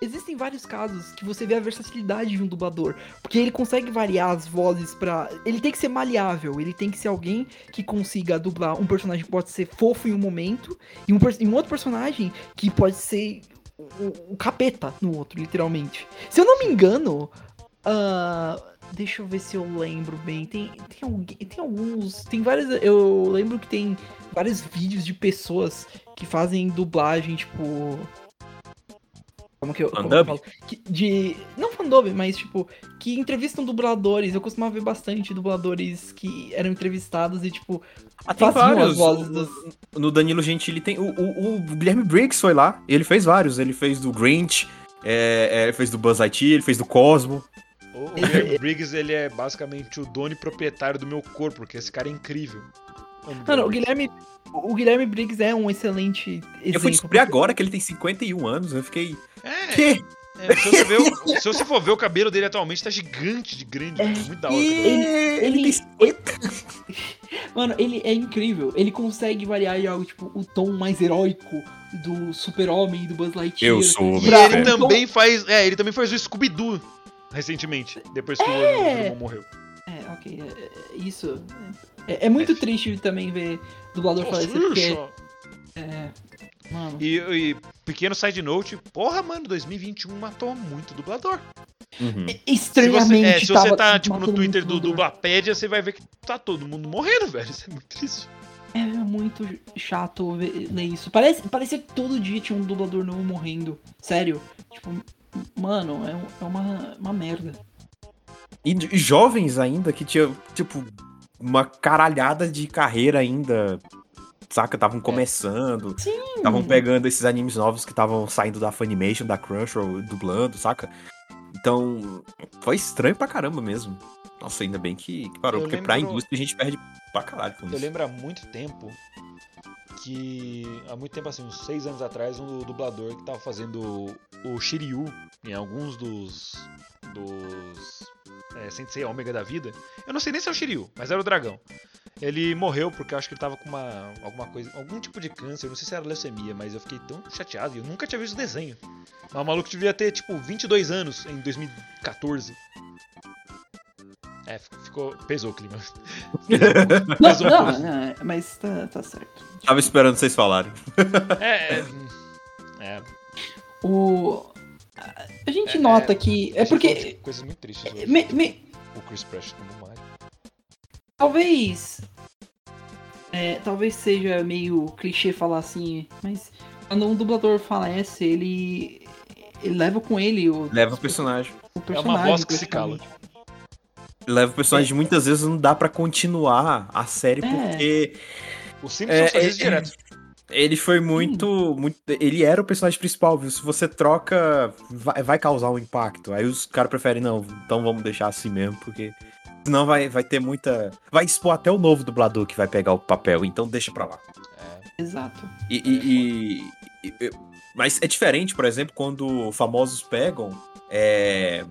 Existem vários casos que você vê a versatilidade de um dublador. Porque ele consegue variar as vozes pra. Ele tem que ser maleável. Ele tem que ser alguém que consiga dublar um personagem que pode ser fofo em um momento. E um, per- e um outro personagem que pode ser o, o capeta no outro, literalmente. Se eu não me engano. ah, deixa eu ver se eu lembro bem. Tem, tem, tem alguns. Tem vários. Eu lembro que tem vários vídeos de pessoas que fazem dublagem, tipo. Como que eu. como eu Fandub? falo? Que- de. Não fandub, mas tipo, que entrevistam dubladores. Eu costumava ver bastante dubladores que eram entrevistados e, tipo, Ah, tem vários. dos. No Danilo Gentili tem. O, o, o Guilherme Briggs foi lá. Ele fez vários. Ele fez do Grinch, é, é, ele fez do Buzz Lightyear, ele fez do Cosmo. O o Guilherme Briggs, ele é basicamente o dono e proprietário do meu corpo, porque esse cara é incrível. Mano, o. Guilherme. O Guilherme Briggs é um excelente exemplo. Eu fui descobrir agora que ele tem 51 anos. Eu fiquei. É, Que? é, se, você ver o- se você for ver o cabelo dele atualmente, tá gigante de grande. muito da hora. Ele, ele- tem 50. Mano, ele é incrível. Ele consegue variar em algo, tipo, o tom mais heróico do Super-Homem e do Buzz Lightyear. Eu sou o E Pra- ele também faz. É, ele também faz o Scooby-Doo recentemente, depois que o irmão morreu. É, ok. é- é- isso. É, é muito triste também ver dublador falar isso, porque. É, mano. E, e pequeno side note, porra, mano, 2021 matou muito dublador. Uhum. Se você, é, se você tá, tipo, no Twitter do. Dublapédia, você vai ver que tá todo mundo morrendo, velho. Isso é muito triste. É muito chato ver- ler isso. Parece, parecia que todo dia tinha um dublador novo morrendo. Sério. Tipo, mano, é, é uma, uma merda. E jovens ainda que tinha, tipo, uma caralhada de carreira ainda. Saca? Estavam começando. Sim. Estavam pegando esses animes novos que estavam saindo da Funimation, da Crunchyroll, dublando, saca? Então, foi estranho pra caramba mesmo. Nossa, ainda bem que, que parou, Eu porque pra lembro- indústria a gente perde pra caralho com Eu isso. lembro há muito tempo que. Há muito tempo, assim, uns seis anos atrás, um dublador que tava fazendo o Shiryu em alguns dos. dos. É, Sensei Ômega da vida. Eu não sei nem se é o Shiryu, mas era o dragão. Ele morreu porque eu acho que ele tava com uma. alguma coisa. algum tipo de câncer, não sei se era leucemia, mas eu fiquei tão chateado e eu nunca tinha visto o desenho. Mas o maluco devia ter, tipo, 22 anos em 2014. É, ficou. pesou o clima. Não, Pesou um não, não, mas tá, tá certo. Tava esperando vocês falarem. É. é, é, O. A gente É, nota é, que. É porque. falou Coisas muito tristes hoje. me- me- O Chris Pratt no Mario. talvez. é, talvez seja meio clichê falar assim, mas quando um dublador falece, ele. Ele leva com ele o, Leva o personagem. o É personagem. uma voz que se cala. Leva o personagem, muitas vezes não dá pra continuar a série É. porque O Simpsons É, faz é, isso direto. ele foi muito, muito. Ele era o personagem principal, viu? Se você troca, vai, vai causar um impacto. Aí os caras preferem, não, então vamos deixar assim mesmo, porque. Senão vai, vai ter muita. Vai expor até o novo dublador que vai pegar o papel, então deixa pra lá. É, Exato. E, e- e- e- mas é diferente, por exemplo, quando famosos pegam é,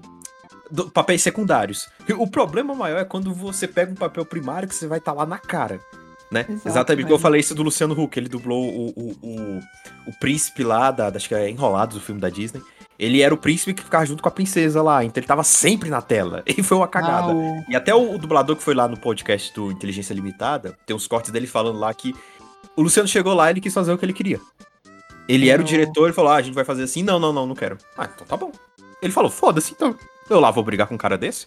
do- papéis secundários. E O problema maior é quando você pega um papel primário que você vai estar lá na cara. Né? Exato, Exatamente eu falei isso do Luciano Huck. Ele dublou o, o, o, o príncipe lá, da, acho que é Enrolados, o filme da Disney. Ele era o príncipe que ficava junto com a princesa lá, então ele tava sempre na tela. E foi uma cagada. Ah, o- E até o, o dublador que foi lá no podcast do Inteligência Limitada, tem uns cortes dele falando lá que o Luciano chegou lá e ele quis fazer o que ele queria. Ele era o Eu- diretor, ele falou: ah, a gente vai fazer assim. Não, não, não, não quero. Ah, então tá bom. Ele falou: foda-se, então. Eu lá vou brigar com um cara desse?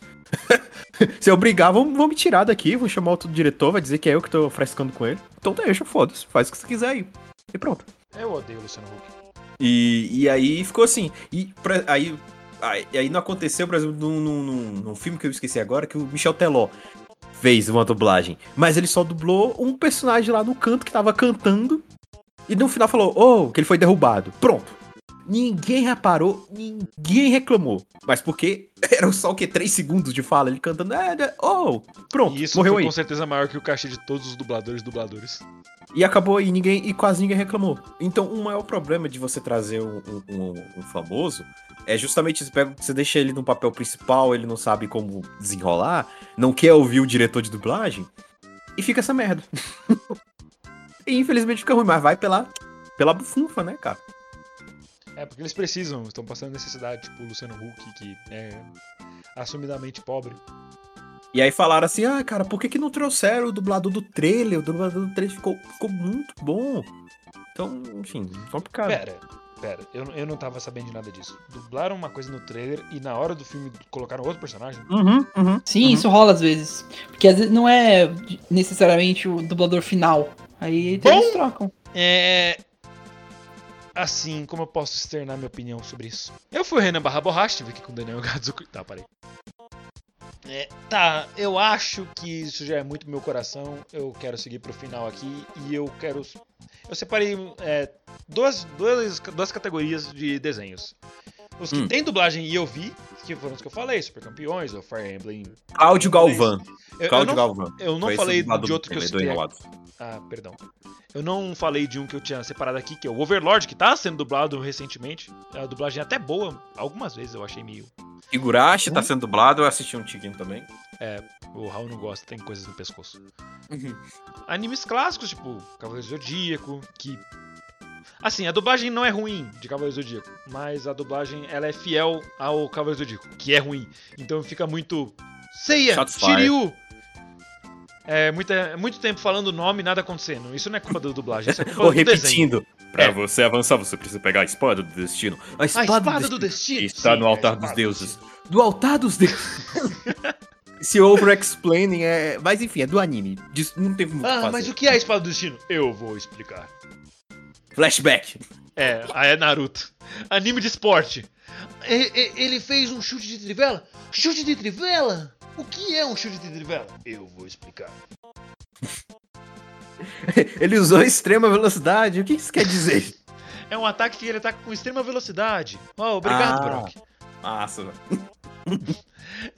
Se eu brigar, vão, vão me tirar daqui, vão chamar outro diretor, vai dizer que é eu que tô frescando com ele. Então deixa, foda-se, faz o que você quiser aí. E pronto. eu odeio o Luciano Huck. E, e aí ficou assim. E pra- aí, aí, aí não aconteceu, por exemplo, num, num, num- num filme que eu esqueci agora, que o Michel Teló fez uma dublagem. Mas ele só dublou um personagem lá no canto que tava cantando. E no final falou, oh, que ele foi derrubado. Pronto. Ninguém reparou, ninguém reclamou. Mas porque era só o que? Três segundos de fala, ele cantando, é, é, oh, pronto, E isso morreu foi aí. com certeza maior que o cachê de todos os dubladores e dubladores. E acabou e ninguém e quase ninguém reclamou. Então, o maior problema de você trazer um, um- um- famoso é justamente isso. Pega, você deixa ele no papel principal, ele não sabe como desenrolar, não quer ouvir o diretor de dublagem, e fica essa merda. e infelizmente fica ruim, mas vai pela, pela bufunfa, né, cara? É, porque eles precisam, estão passando necessidade, tipo o Luciano Huck, que é assumidamente pobre. E aí falaram assim, ah, cara, por que, que não trouxeram o dublador do trailer? O dublador do trailer ficou, ficou muito bom. Então, enfim, complicado. Pera, pera, eu, eu não tava sabendo de nada disso. Dublaram uma coisa no trailer e na hora do filme colocaram outro personagem? Uhum, uhum. Sim, Uhum. isso rola às vezes. Porque às vezes não é necessariamente o dublador final. Aí Bom. eles trocam. É. Assim, como eu posso externar minha opinião sobre isso? Eu fui o Renan Barra Borracha, estive aqui com o Daniel Gadzuki. Tá, parei. É, tá, eu acho que isso já é muito meu coração. Eu quero seguir pro final aqui e eu quero. Eu separei é, duas, duas, duas categorias de desenhos. Os que Hum. tem dublagem e eu vi, que foram os que eu falei, Super Campeões, ou Fire Emblem. Cláudio Galvão. Eu, eu Cláudio não, Galvão. eu não Foi falei de outro que eu citei. Ah, perdão. Eu não falei de um que eu tinha separado aqui, que é o Overlord, que tá sendo dublado recentemente. A dublagem é até boa, algumas vezes eu achei meio. Higurashi tá sendo dublado, eu assisti um tiquinho também. O Raul não gosta, tem coisas no pescoço. Animes clássicos, tipo Cavaleiro do Zodíaco, que. Assim, a dublagem não é ruim de Cavaleiro do Zodíaco, mas a dublagem ela é fiel ao Cavaleiro do Zodíaco, que é ruim. Então fica muito. Seiya! Shiryu! É muita, muito tempo falando o nome e nada acontecendo. Isso não é culpa da dublagem, isso é culpa Ou do desenho. repetindo. Pra É. você avançar, você precisa pegar a espada do destino. A A espada, espada do destino. está Sim, no altar espada dos do deuses. destino. Do altar dos deuses. esse over-explaining é. Mas enfim, é do anime. Não teve muito o que Ah, fazer. mas o que é a espada do destino? Eu vou explicar. Flashback. É, aí é Naruto. Anime de esporte. Ele fez um chute de trivela? Chute de trivela? O que é um chute de trivela? Eu vou explicar. Ele usou extrema velocidade. O que isso quer dizer? É um ataque que ele ataca com extrema velocidade. Oh, obrigado, Ah. Brock. Massa, velho.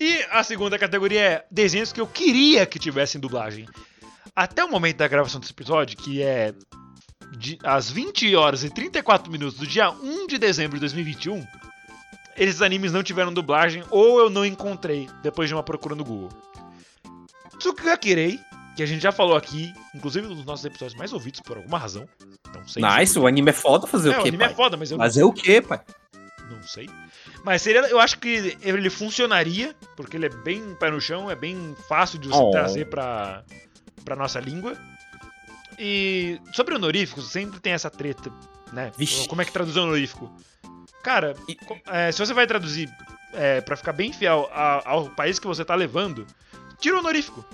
E a segunda categoria é desenhos que eu queria que tivessem dublagem. Até o momento da gravação desse episódio, que é de- às 20 horas e 34 minutos do dia 1 de dezembro de 2021, esses animes não tiveram dublagem ou eu não encontrei depois de uma procura no Google. Tsukakirei, que a gente já falou aqui, inclusive nos nossos episódios mais ouvidos por alguma razão. Não sei. Nice, o anime é foda fazer é, o o quê, anime é pai? foda, mas eu Fazer o quê, pai? não sei. Mas seria, eu acho que ele funcionaria, porque ele é bem pé no chão, é bem fácil de você Oh. trazer pra, pra nossa língua. E sobre honoríficos, sempre tem essa treta, né? Vixe. Como é que traduz honorífico? Cara, E- é, se você vai traduzir é, para ficar bem fiel a- ao país que você tá levando, tira o honorífico.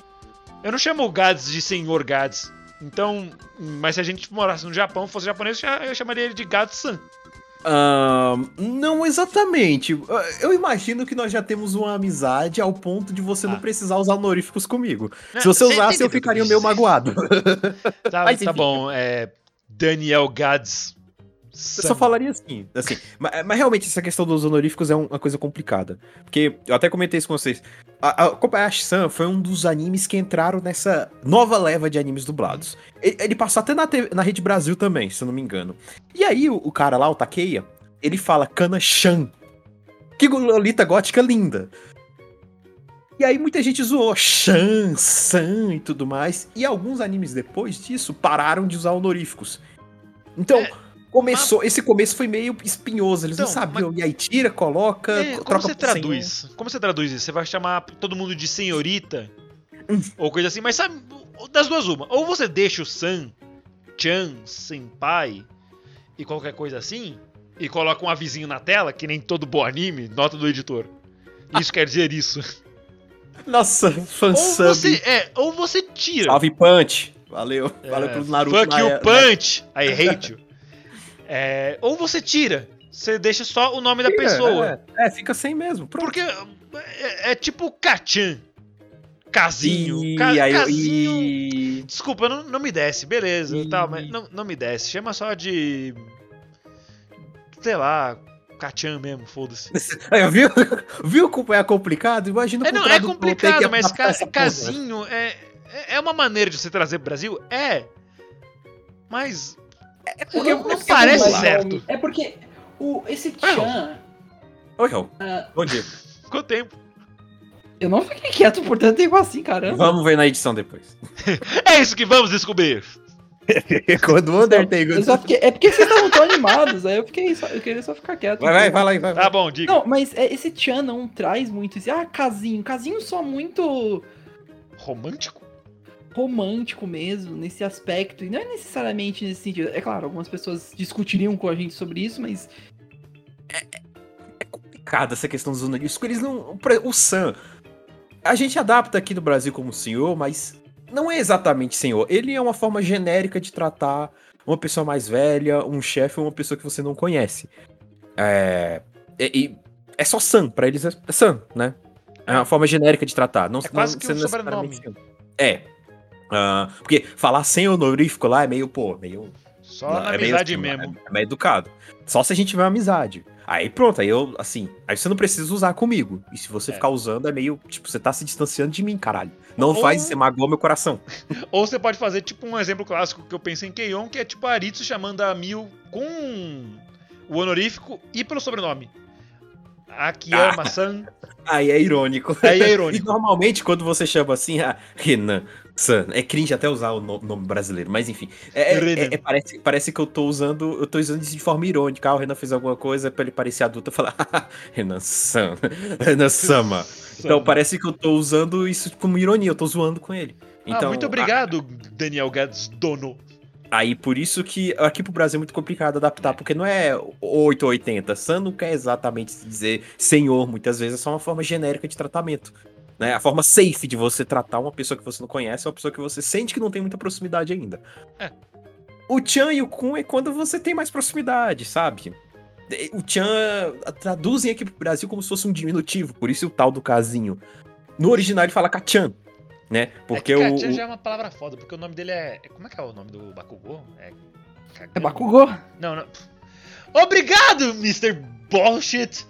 Eu não chamo o Gads de senhor Gads. Então, mas se a gente morasse no Japão, fosse japonês, eu chamaria ele de Gads-san. Ahn, não exatamente. Eu imagino que nós já temos uma amizade ao ponto de você não Ah. precisar usar honoríficos comigo. Se você usasse, eu ficaria meio magoado. Tá, Mas, tá bom, é. Daniel Gads. Eu só falaria assim, assim. Mas, mas realmente essa questão dos honoríficos é um- uma coisa complicada. Porque eu até comentei isso com vocês. A, a Kobayashi-san foi um dos animes que entraram nessa nova leva de animes dublados. Ele, ele passou até na, TV na Rede Brasil também, se eu não me engano. E aí o, o cara lá, o Takeia, ele fala Kana-chan. Que Lolita gótica linda. E aí muita gente zoou Shan, San e tudo mais. E alguns animes depois disso pararam de usar honoríficos. Então, É, começou. Esse começo foi meio espinhoso. Eles não Então, sabiam. E aí tira, coloca, É, co- como troca você por senhor. traduz? Como você traduz isso? Você vai chamar todo mundo de senhorita? Hum. ou coisa assim, mas sabe, das duas uma. Ou você deixa o San, Chan, Senpai e qualquer coisa assim, e coloca um avisinho na tela, que nem todo bom anime, nota do editor. Isso quer dizer isso. Nossa, Ou fansub. você, é, ou você tira. Salve Punch. Valeu. É, Valeu pro Naruto. Fuck you, punch! I hate you. É, ou você tira. Você deixa só o nome da Tira, pessoa. É, é, fica sem mesmo. Pronto. Porque é, é tipo Kachan. Casinho. E, Ca- aí, eu- casinho. e... Desculpa, não, não me desce, beleza. E- Tá, mas não, não me desce. Chama só de. Sei lá, Kachan mesmo, foda-se. Aí, viu? Viu como é complicado? Imagina É, não, é complicado, mas ca- porra. casinho é, é uma maneira de você trazer pro Brasil? É. Mas. Porque, não parece mas, certo. É porque o, esse Ué, Chan. Oi, Raul. ah, Bom dia. Quanto tempo? eu não fiquei quieto por tanto tempo assim, caramba. Vamos ver na edição depois. É isso que vamos descobrir. Quando o Undertaker... Eu só fiquei- é porque vocês estavam tão animados, aí eu fiquei só, eu queria só ficar quieto. Vai, vai, vai lá vai. Tá bom, diga. Não, mas é, esse Chan não traz muito esse. Ah, casinho. Casinho só muito Romântico? Romântico mesmo, nesse aspecto. E não é necessariamente nesse sentido. É claro, algumas pessoas discutiriam com a gente sobre isso, mas. complicada essa questão dos porque Eles não. O Sam. A gente adapta aqui no Brasil como senhor, mas não é exatamente senhor. Ele é uma forma genérica de tratar uma pessoa mais velha, um chefe ou uma pessoa que você não conhece. É. E, e- é só Sam, pra eles é Sam, né? É uma forma genérica de tratar. Não, É quase não que um sobrenome. É. Ah, porque falar sem honorífico lá é meio, pô, meio Só não, na é meio amizade assim, mesmo. É, é meio educado. Só se a gente tiver uma amizade. Aí pronto, aí eu, assim, aí você não precisa usar comigo. E se você É. ficar usando, é meio, tipo, você tá se distanciando de mim, caralho. Não Ou- faz, você magoou meu coração. Ou você pode fazer tipo um exemplo clássico que eu pensei em Keion, que é tipo a Aritsu chamando a Mil com o honorífico e pelo sobrenome. Akiyama-san. Aí é irônico. Aí é E irônico. normalmente, quando você chama assim, ah, Renan, San, é cringe até usar o no- nome brasileiro, mas enfim. É, é- é- é- parece, parece que eu tô usando, eu tô usando isso de forma irônica. Ah, o Renan fez alguma coisa pra ele parecer adulto, eu falar, Renan San, Renan Sama. Então parece que eu tô usando isso como ironia, eu tô zoando com ele. Então, ah, muito obrigado, Daniel Gads Dono. Aí por isso que aqui pro Brasil é muito complicado adaptar, porque não é 8 ou 80. San não quer exatamente dizer senhor, muitas vezes é só uma forma genérica de tratamento. Né? A forma safe de você tratar uma pessoa que você não conhece é uma pessoa que você sente que não tem muita proximidade ainda. É. O Chan e o Kun é quando você tem mais proximidade, sabe? O Chan traduzem aqui pro Brasil como se fosse um diminutivo, por isso o tal do casinho. No original ele fala Kachan, né? Porque é que o, Kachan o- já é uma palavra foda, porque o nome dele é. é- Como é que é o nome do Bakugou? É. É Bakugou? Não, não. Obrigado, Mr. Bullshit!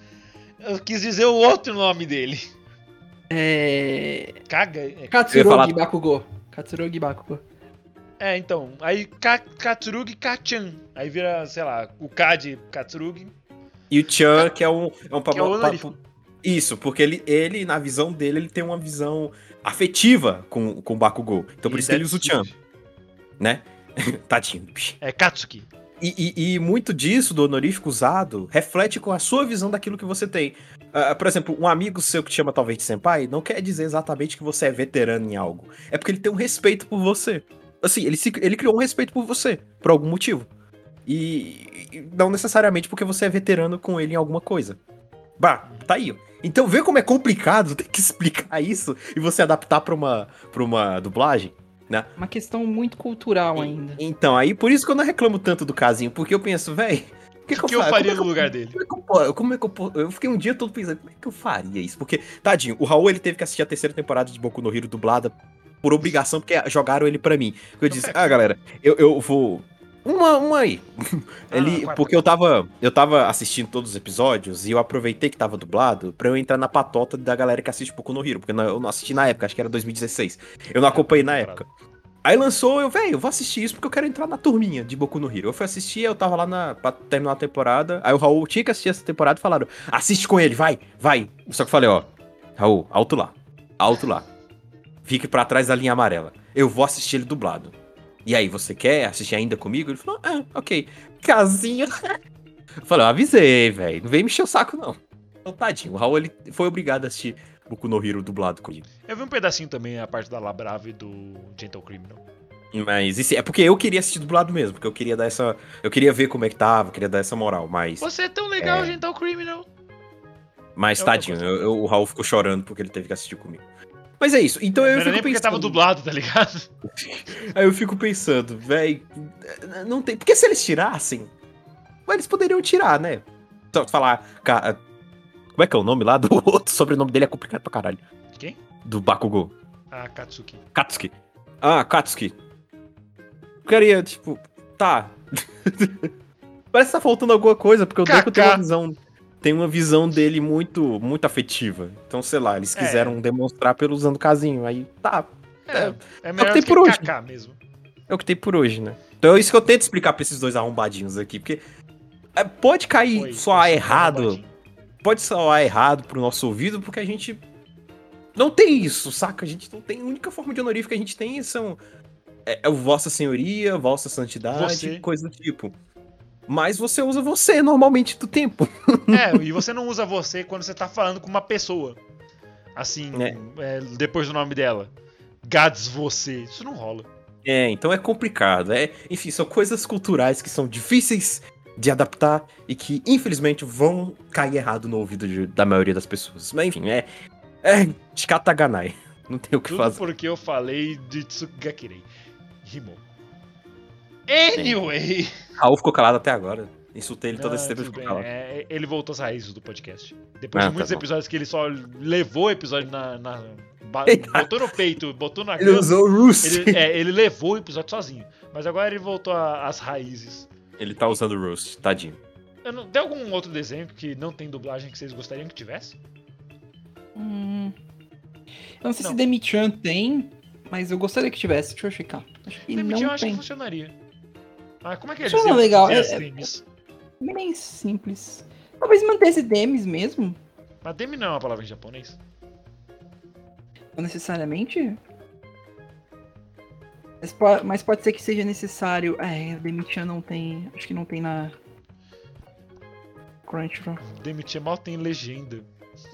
Eu quis dizer o outro nome dele. É. Caga. É, Katsurogi falar- Bakugou. Katsurogi Bakugou. é, então. Aí Ka Katsurugi Kachan. Aí vira, sei lá, o K de Katsurugi. E o Chan, que é um. É um Que é. Isso, porque ele, ele, na visão dele, ele tem uma visão afetiva com, com o Bakugou. Então por isso que ele usa o Chan, né? Tadinho. É Katsuki. E, e- e muito disso, do honorífico usado, reflete com a sua visão daquilo que você tem. Ah, por exemplo, um amigo seu que te chama talvez de senpai, não quer dizer exatamente que você é veterano em algo. É porque ele tem um respeito por você. Assim, ele, se- ele criou um respeito por você, por algum motivo. E, e não necessariamente porque você é veterano com ele em alguma coisa. Bah, tá aí. Então vê como é complicado ter que explicar isso e você adaptar pra uma, pra uma dublagem. Uma questão muito cultural ainda. Então, aí por isso que eu não reclamo tanto do casinho, porque eu penso, véi, o que, O que eu fa- faria é no que lugar dele? Como é que eu, como é que eu, eu fiquei um dia todo pensando, como é que eu faria isso? Porque, tadinho, o Raul ele teve que assistir a terceira temporada de Boku no Hero dublada por obrigação, porque jogaram ele pra mim. Eu disse, ah, galera, eu, eu vou. Uma, uma aí. Ele, quarta. porque eu tava, eu tava assistindo todos os episódios e eu aproveitei que tava dublado pra eu entrar na patota da galera que assiste Boku no Hero, porque eu não assisti na época, acho que era 2016. Eu não acompanhei na época. Aí lançou, eu, velho, eu vou assistir isso porque eu quero entrar na turminha de Boku no Hero. Eu fui assistir, eu tava lá na, pra terminar a temporada. Aí o Raul tinha que assistir essa temporada e falaram: assiste com ele, vai, vai. Só que eu falei: ó, Raul, alto lá, alto lá. Fique pra trás da linha amarela. Eu vou assistir ele dublado. E aí, você quer assistir ainda comigo? Ele falou: ah, ok. Casinha. Eu falei: eu avisei, velho, não vem me encher o saco não. Então, tadinho, o Raul ele foi obrigado a assistir Boku no Hero dublado comigo. Eu vi um pedacinho também, a parte da Labrave do Gentle Criminal. Mas isso é porque eu queria assistir dublado mesmo, porque eu queria dar essa. Eu queria ver como é que tava, queria dar essa moral, mas. Você é tão legal, É. Gentle Criminal. Mas É tadinho, eu- eu- o Raul ficou chorando porque ele teve que assistir comigo. Mas é isso, então eu era fico nem pensando. tava dublado, tá ligado? Aí eu fico pensando, véi. Não tem. Porque se eles tirassem. Eles poderiam tirar, né? Só falar. ca- Como é que é o nome lá do outro? O sobrenome dele é complicado pra caralho. Quem? Do Bakugou. Ah, Katsuki. Katsuki. Ah, Katsuki. Eu queria, tipo, tá. Parece que tá faltando alguma coisa, porque o Deku tem uma visão. Tem uma visão dele muito, muito afetiva. Então, sei lá, eles É. quiseram demonstrar pelo usando casinho. Aí tá. É, é que melhor tem do por que hoje. Mesmo. É o que tem por hoje, né? Então é isso que eu tento explicar pra esses dois arrombadinhos aqui. Porque é, pode cair Foi, soar errado. Pode soar errado pro nosso ouvido, porque a gente não tem isso, saca? A gente não tem. A única forma de honorífico que a gente tem são. É, é o Vossa Senhoria, Vossa Santidade, Você. coisa do tipo. Mas você usa você normalmente do tempo. É, e você não usa você quando você tá falando com uma pessoa. Assim, É. é, depois do nome dela. Gads você. Isso não rola. É, então é complicado. É, enfim, são coisas culturais que são difíceis de adaptar e que, infelizmente, vão cair errado no ouvido de- da maioria das pessoas. Mas, enfim, é. É. Shikataganai. Não tem o que Tudo fazer. porque eu falei de Tsugakirei. Rimou. Anyway. Raul ficou calado até agora. Insultei ele todo Ah, esse tempo e ficou calado. é, ele voltou às raízes do podcast. Depois Ah, de muitos tá episódios que ele só levou o episódio na. na- botou no peito, botou na Ele grama. usou o Roost. Ele, Ele... é, ele levou o episódio sozinho. Mas agora ele voltou às raízes. tá usando o Roost, tadinho. Eu não- tem algum outro desenho que não tem dublagem que vocês gostariam que tivesse? Hum. Eu não sei Não. se Demi-chan tem, mas eu gostaria que tivesse. Deixa eu checar. Acho que Demitir eu acho que funcionaria. Ah, como é que é dizer legal, é- as é-? Bem simples. Talvez mantesse Demis mesmo. Mas Demi não é uma palavra em japonês. Não necessariamente. Mas, po- mas pode ser que seja necessário. É, o Demi-chan não tem. Acho que não tem na. Crunchyroll. Demitir mal tem legenda.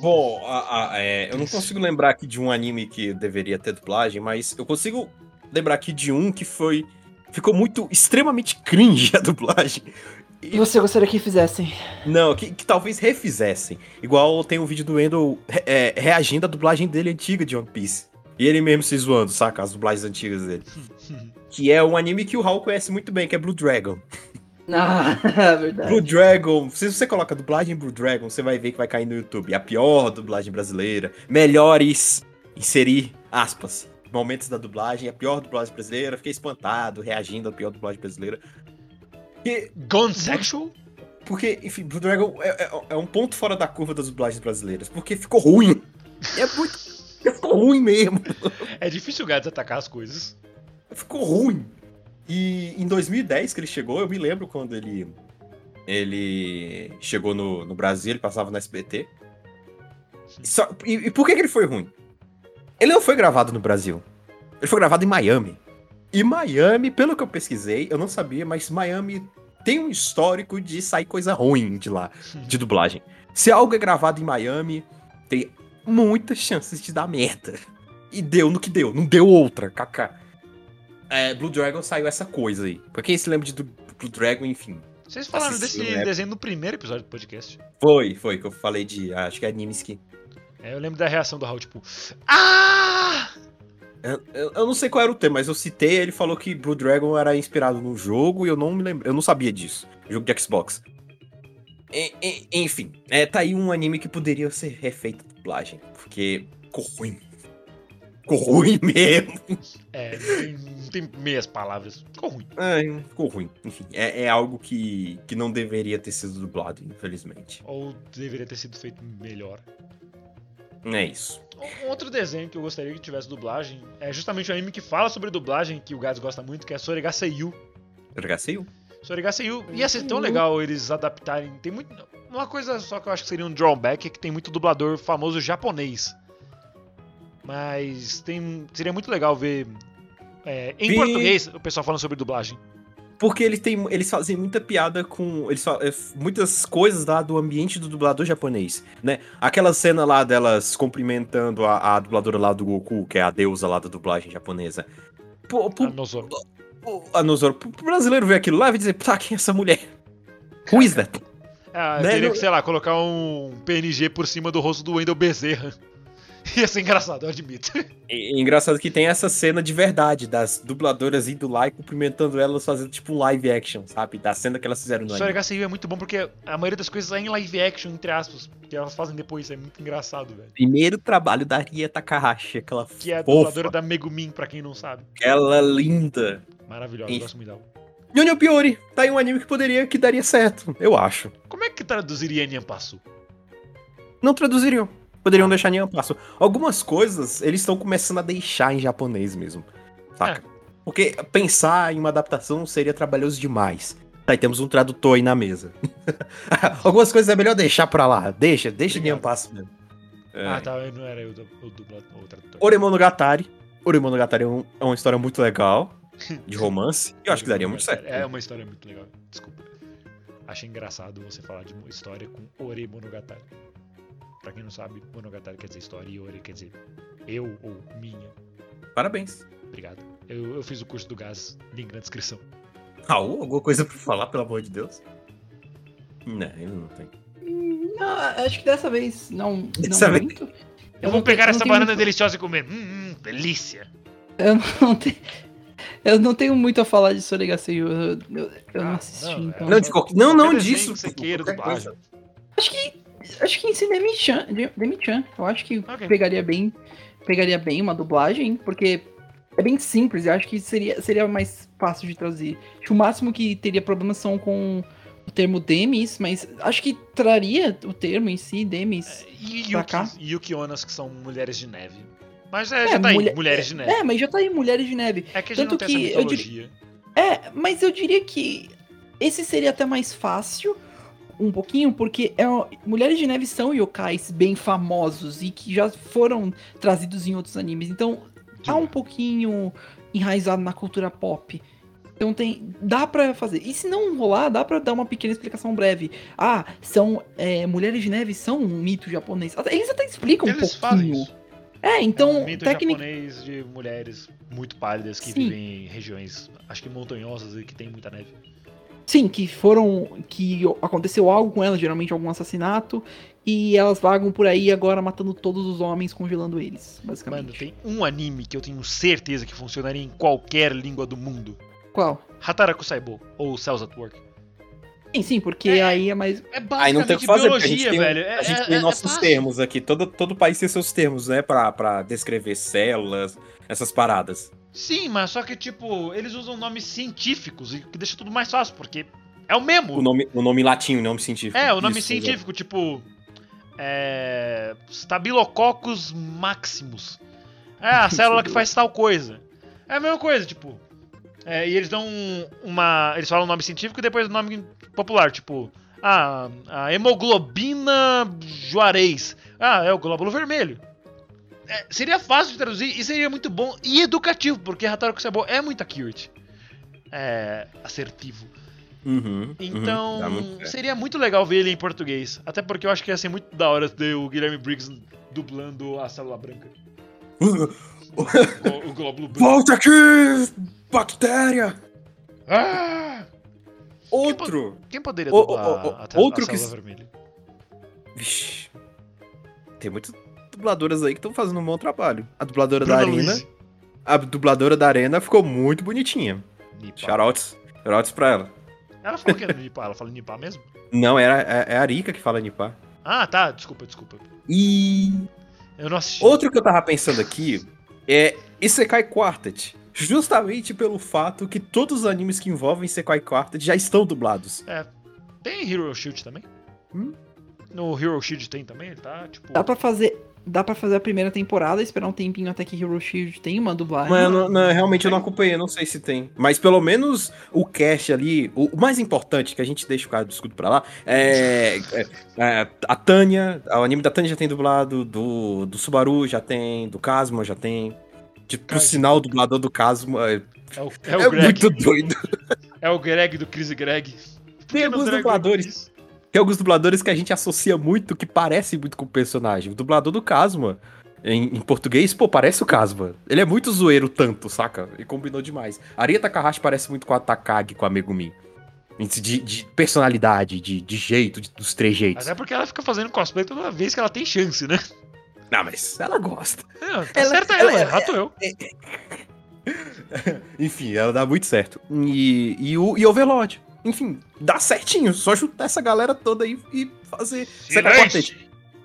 Bom, a- a- é, eu não consigo lembrar aqui de um anime que deveria ter dublagem, mas eu consigo lembrar aqui de um que foi. Ficou muito extremamente cringe a dublagem. E você gostaria que fizessem? Não, que, que talvez refizessem. Igual tem um vídeo do Endo é, reagindo à dublagem dele antiga de One Piece. E ele mesmo se zoando, saca? As dublagens antigas dele. que é um anime que o Raul conhece muito bem, que é Blue Dragon. Ah, verdade. Blue Dragon, se você coloca dublagem Blue Dragon, você vai ver que vai cair no YouTube. A pior dublagem brasileira. Melhores inserir aspas. Momentos da dublagem, a pior dublagem brasileira. Fiquei espantado, reagindo à pior dublagem brasileira. E, Gone Sexual? porque, enfim, Blue Dragon é, é- é um ponto fora da curva das dublagens brasileiras. Porque ficou ruim. É muito. Ficou ruim mesmo. É difícil o Gads atacar as coisas. ficou ruim. E em 2010 que ele chegou, eu me lembro quando ele ele chegou no, no Brasil, ele passava no SBT. Só- e, e por que, que ele foi ruim? Ele não foi gravado no Brasil. Ele foi gravado em Miami. E Miami, pelo que eu pesquisei, eu não sabia, mas Miami tem um histórico de sair coisa ruim de lá, de dublagem. Se algo é gravado em Miami, tem muitas chances de dar merda. E deu no que deu, não deu outra, kaká. É, Blue Dragon saiu essa coisa aí. Pra quem se lembra de Blue Dragon, enfim. Vocês falaram desse né? desenho no primeiro episódio do podcast. Foi, foi que eu falei de. Acho que é animes que. É, eu lembro da reação do Raul, tipo. Ah! Eu, eu- eu não sei qual era o tema, mas eu citei, ele falou que Blue Dragon era inspirado no jogo e eu não me lembro. Eu não sabia disso. Jogo de Xbox. E- e- enfim, é, tá aí um anime que poderia ser refeito a dublagem. Porque ficou ruim. Ficou ruim mesmo. É, não tem, meias palavras. Ficou ruim. Ai, ficou ruim. Enfim, é, é algo que, que não deveria ter sido dublado, infelizmente. Ou deveria ter sido feito melhor. É isso. Um outro desenho que eu gostaria que tivesse dublagem é justamente um anime que fala sobre dublagem, que o Gads gosta muito, que é Soregaseiyu. Regaceio? Soregaseiyu ia ser tão legal eles adaptarem. Tem muito. Uma coisa só que eu acho que seria um drawback é que tem muito dublador famoso japonês. Mas tem. Seria muito legal ver. é, em português, o pessoal falando sobre dublagem. Porque eles, têm, eles fazem muita piada com. Eles fa- é, muitas coisas lá do ambiente do dublador japonês, né? Aquela cena lá delas cumprimentando a, a dubladora lá do Goku, que é a deusa lá da dublagem japonesa. Pô, pô, a Nozoro, pro brasileiro ver aquilo lá e dizer, tá, quem é essa mulher? Who is that? Ah, Né, teria que, sei lá, colocar um PNG por cima do rosto do Wendel Bezerra. Ia ser engraçado, eu admito. E, e engraçado que tem essa cena de verdade, das dubladoras indo lá e cumprimentando elas, fazendo tipo um live action, sabe? Da cena que elas fizeram no anime. Soregaseiyu é muito bom porque a maioria das coisas é em live action, entre aspas, que elas fazem depois. É muito engraçado, velho. Primeiro trabalho da Ria Takahashi, aquela Que é a fofa, dubladora da Megumin, pra quem não sabe. aquela linda. Maravilhosa, Isso. gosto muito dela. Nyonya Piori, tá aí um anime que poderia, que daria certo, eu acho. Como é que traduziria Nyanpasu? Não traduziriam. Poderiam deixar Nyan Passo. Algumas coisas eles estão começando a deixar em japonês mesmo. Saca? Porque pensar em uma adaptação seria trabalhoso demais. Tá, e temos um tradutor aí na mesa. Algumas coisas é melhor deixar pra lá. Deixa, deixa Nyan Passo mesmo. Ah, tá, não era eu o dublador, o tradutor. Oremonogatari. Oremonogatari é, um, é uma história muito legal. De romance. Eu acho que daria muito certo. É uma história muito legal, desculpa. Achei engraçado você falar de uma história com Ore Monogatari. Pra quem não sabe, Monogatari quer dizer história e Ore quer dizer eu ou minha. Parabéns. Obrigado. Eu, eu fiz o curso do gás, link na descrição. Raul, alguma coisa pra falar, pelo amor de Deus? Não, ele não tem. Não, acho que dessa vez não. Dessa não vez. muito. Eu, não vou tenho- pegar eu não essa tenho banana muito- deliciosa e comer. Hum, hum, delícia. Eu não tenho. Eu não tenho muito a falar de Soregaceio. Eu, eu, eu não Ah, assisti, não, então. Não, de qualquer- não, não disso. que você queira, coisa. Acho que. Acho que em si Demi-chan. Demi-chan. Eu acho que Ok. pegaria bem. Pegaria bem uma dublagem, porque é bem simples. Eu acho que seria, seria mais fácil de traduzir. Acho que o máximo que teria problemas são com o termo demis, mas acho que traria o termo em si, demis. E Pra cá? Yuki, Yukionas, que são mulheres de neve. Mas é, É, já tá aí, mulher- mulheres de neve. É, mas já tá aí Mulheres de Neve. É que a gente tanto não tem essa que diria- mitologia. É, mas eu diria que esse seria até mais fácil, um pouquinho, porque é, Mulheres de Neve são yokais bem famosos e que já foram trazidos em outros animes. Então, tá um pouquinho enraizado na cultura pop. Então tem. Dá pra fazer. E se não rolar, dá pra dar uma pequena explicação breve. Ah, são. é, Mulheres de Neve são um mito japonês. Eles até explicam Eles um fazem pouquinho. isso. É, É então, um mito técnica. japonês de mulheres muito pálidas que Sim. vivem em regiões, acho que montanhosas e que tem muita neve. Sim, que foram. que aconteceu algo com elas, geralmente algum assassinato, e elas vagam por aí agora matando todos os homens, congelando eles, basicamente. Mano, tem um anime que eu tenho certeza que funcionaria em qualquer língua do mundo. Qual? Hataraku Saibou, ou Cells at Work. Sim, sim, porque É. aí é mais. É Aí não tem o basicamente que fazer, porque a gente biologia, tem, velho. É- a gente é- tem é nossos termos aqui. Todo, todo país tem seus termos, né? Pra, pra descrever células, essas paradas. Sim, mas só que, tipo, eles usam nomes científicos, e que deixa tudo mais fácil, porque é o mesmo. O nome, o nome latim, o nome científico. É, o nome Isso, científico, tipo. É. Staphylococcus maximus. É a célula que faz tal coisa. É a mesma coisa, tipo. É, e eles dão uma. Eles falam o nome científico e depois o nome popular, tipo. Ah, a hemoglobina Juarez. Ah, é o glóbulo vermelho. É, seria fácil de traduzir e seria muito bom e educativo, porque Hataraku Saibou é muito accurate. É. assertivo. Uhum, uhum, Então, certo. seria muito legal ver ele em português. Até porque eu acho que ia ser muito da hora ter o Guilherme Briggs dublando a célula branca. O, o glóbulo branco. Volta aqui, bactéria! Ah! Outro! Quem poderia O- dublar o- o- a, a, outro a que vermelha? Vixe. Tem muitas dubladoras aí que estão fazendo um bom trabalho. A dubladora Bruna da Arena. Luiz. A dubladora da Arena ficou muito bonitinha. Nipa. Shoutouts. Shoutouts pra ela. Ela falou que era Nipa. Ela fala Nipa mesmo? Não, era, é, é a Arika que fala Nipá. Ah, tá. Desculpa, desculpa. E Eu não assisti. outro que eu tava pensando aqui é Isekai Quartet. Justamente pelo fato que todos os animes que envolvem Isekai Quartet já estão dublados. Tem Hero Shield também? Hum? No Hero Shield tem também? Tá, tipo... Dá pra fazer. Dá pra fazer a primeira temporada, esperar um tempinho até que Hero Shield tenha uma dublagem. Mas não- não, realmente eu não acompanhei, não sei se tem. Mas pelo menos o cast ali, o, o mais importante que a gente deixa o cara do escudo pra lá, é, é- é a Tânia, o anime da Tânia já tem dublado, do, do Subaru já tem, do Kazuma já tem. Tipo, Kazuma. sinal, o dublador do Kazuma é, É o, é o é Greg. muito doido. É o Greg do Chris Greg. Tem alguns dubladores. Tem alguns dubladores que a gente associa muito, que parecem muito com o personagem. O dublador do Kazuma, em, em português, pô, parece o Kazuma. Ele é muito zoeiro tanto, saca? E combinou demais. A Aria Takahashi parece muito com a Takagi, com a Megumi. De, de personalidade, de, de jeito, de- dos trejeitos. Mas é porque ela fica fazendo cosplay toda vez que ela tem chance, né? Não, mas ela gosta. É, tá Ela- certa ela- ela, é rato eu. Enfim, ela dá muito certo. E, e, o, e Overlord. Enfim, dá certinho. Só juntar essa galera toda aí e fazer.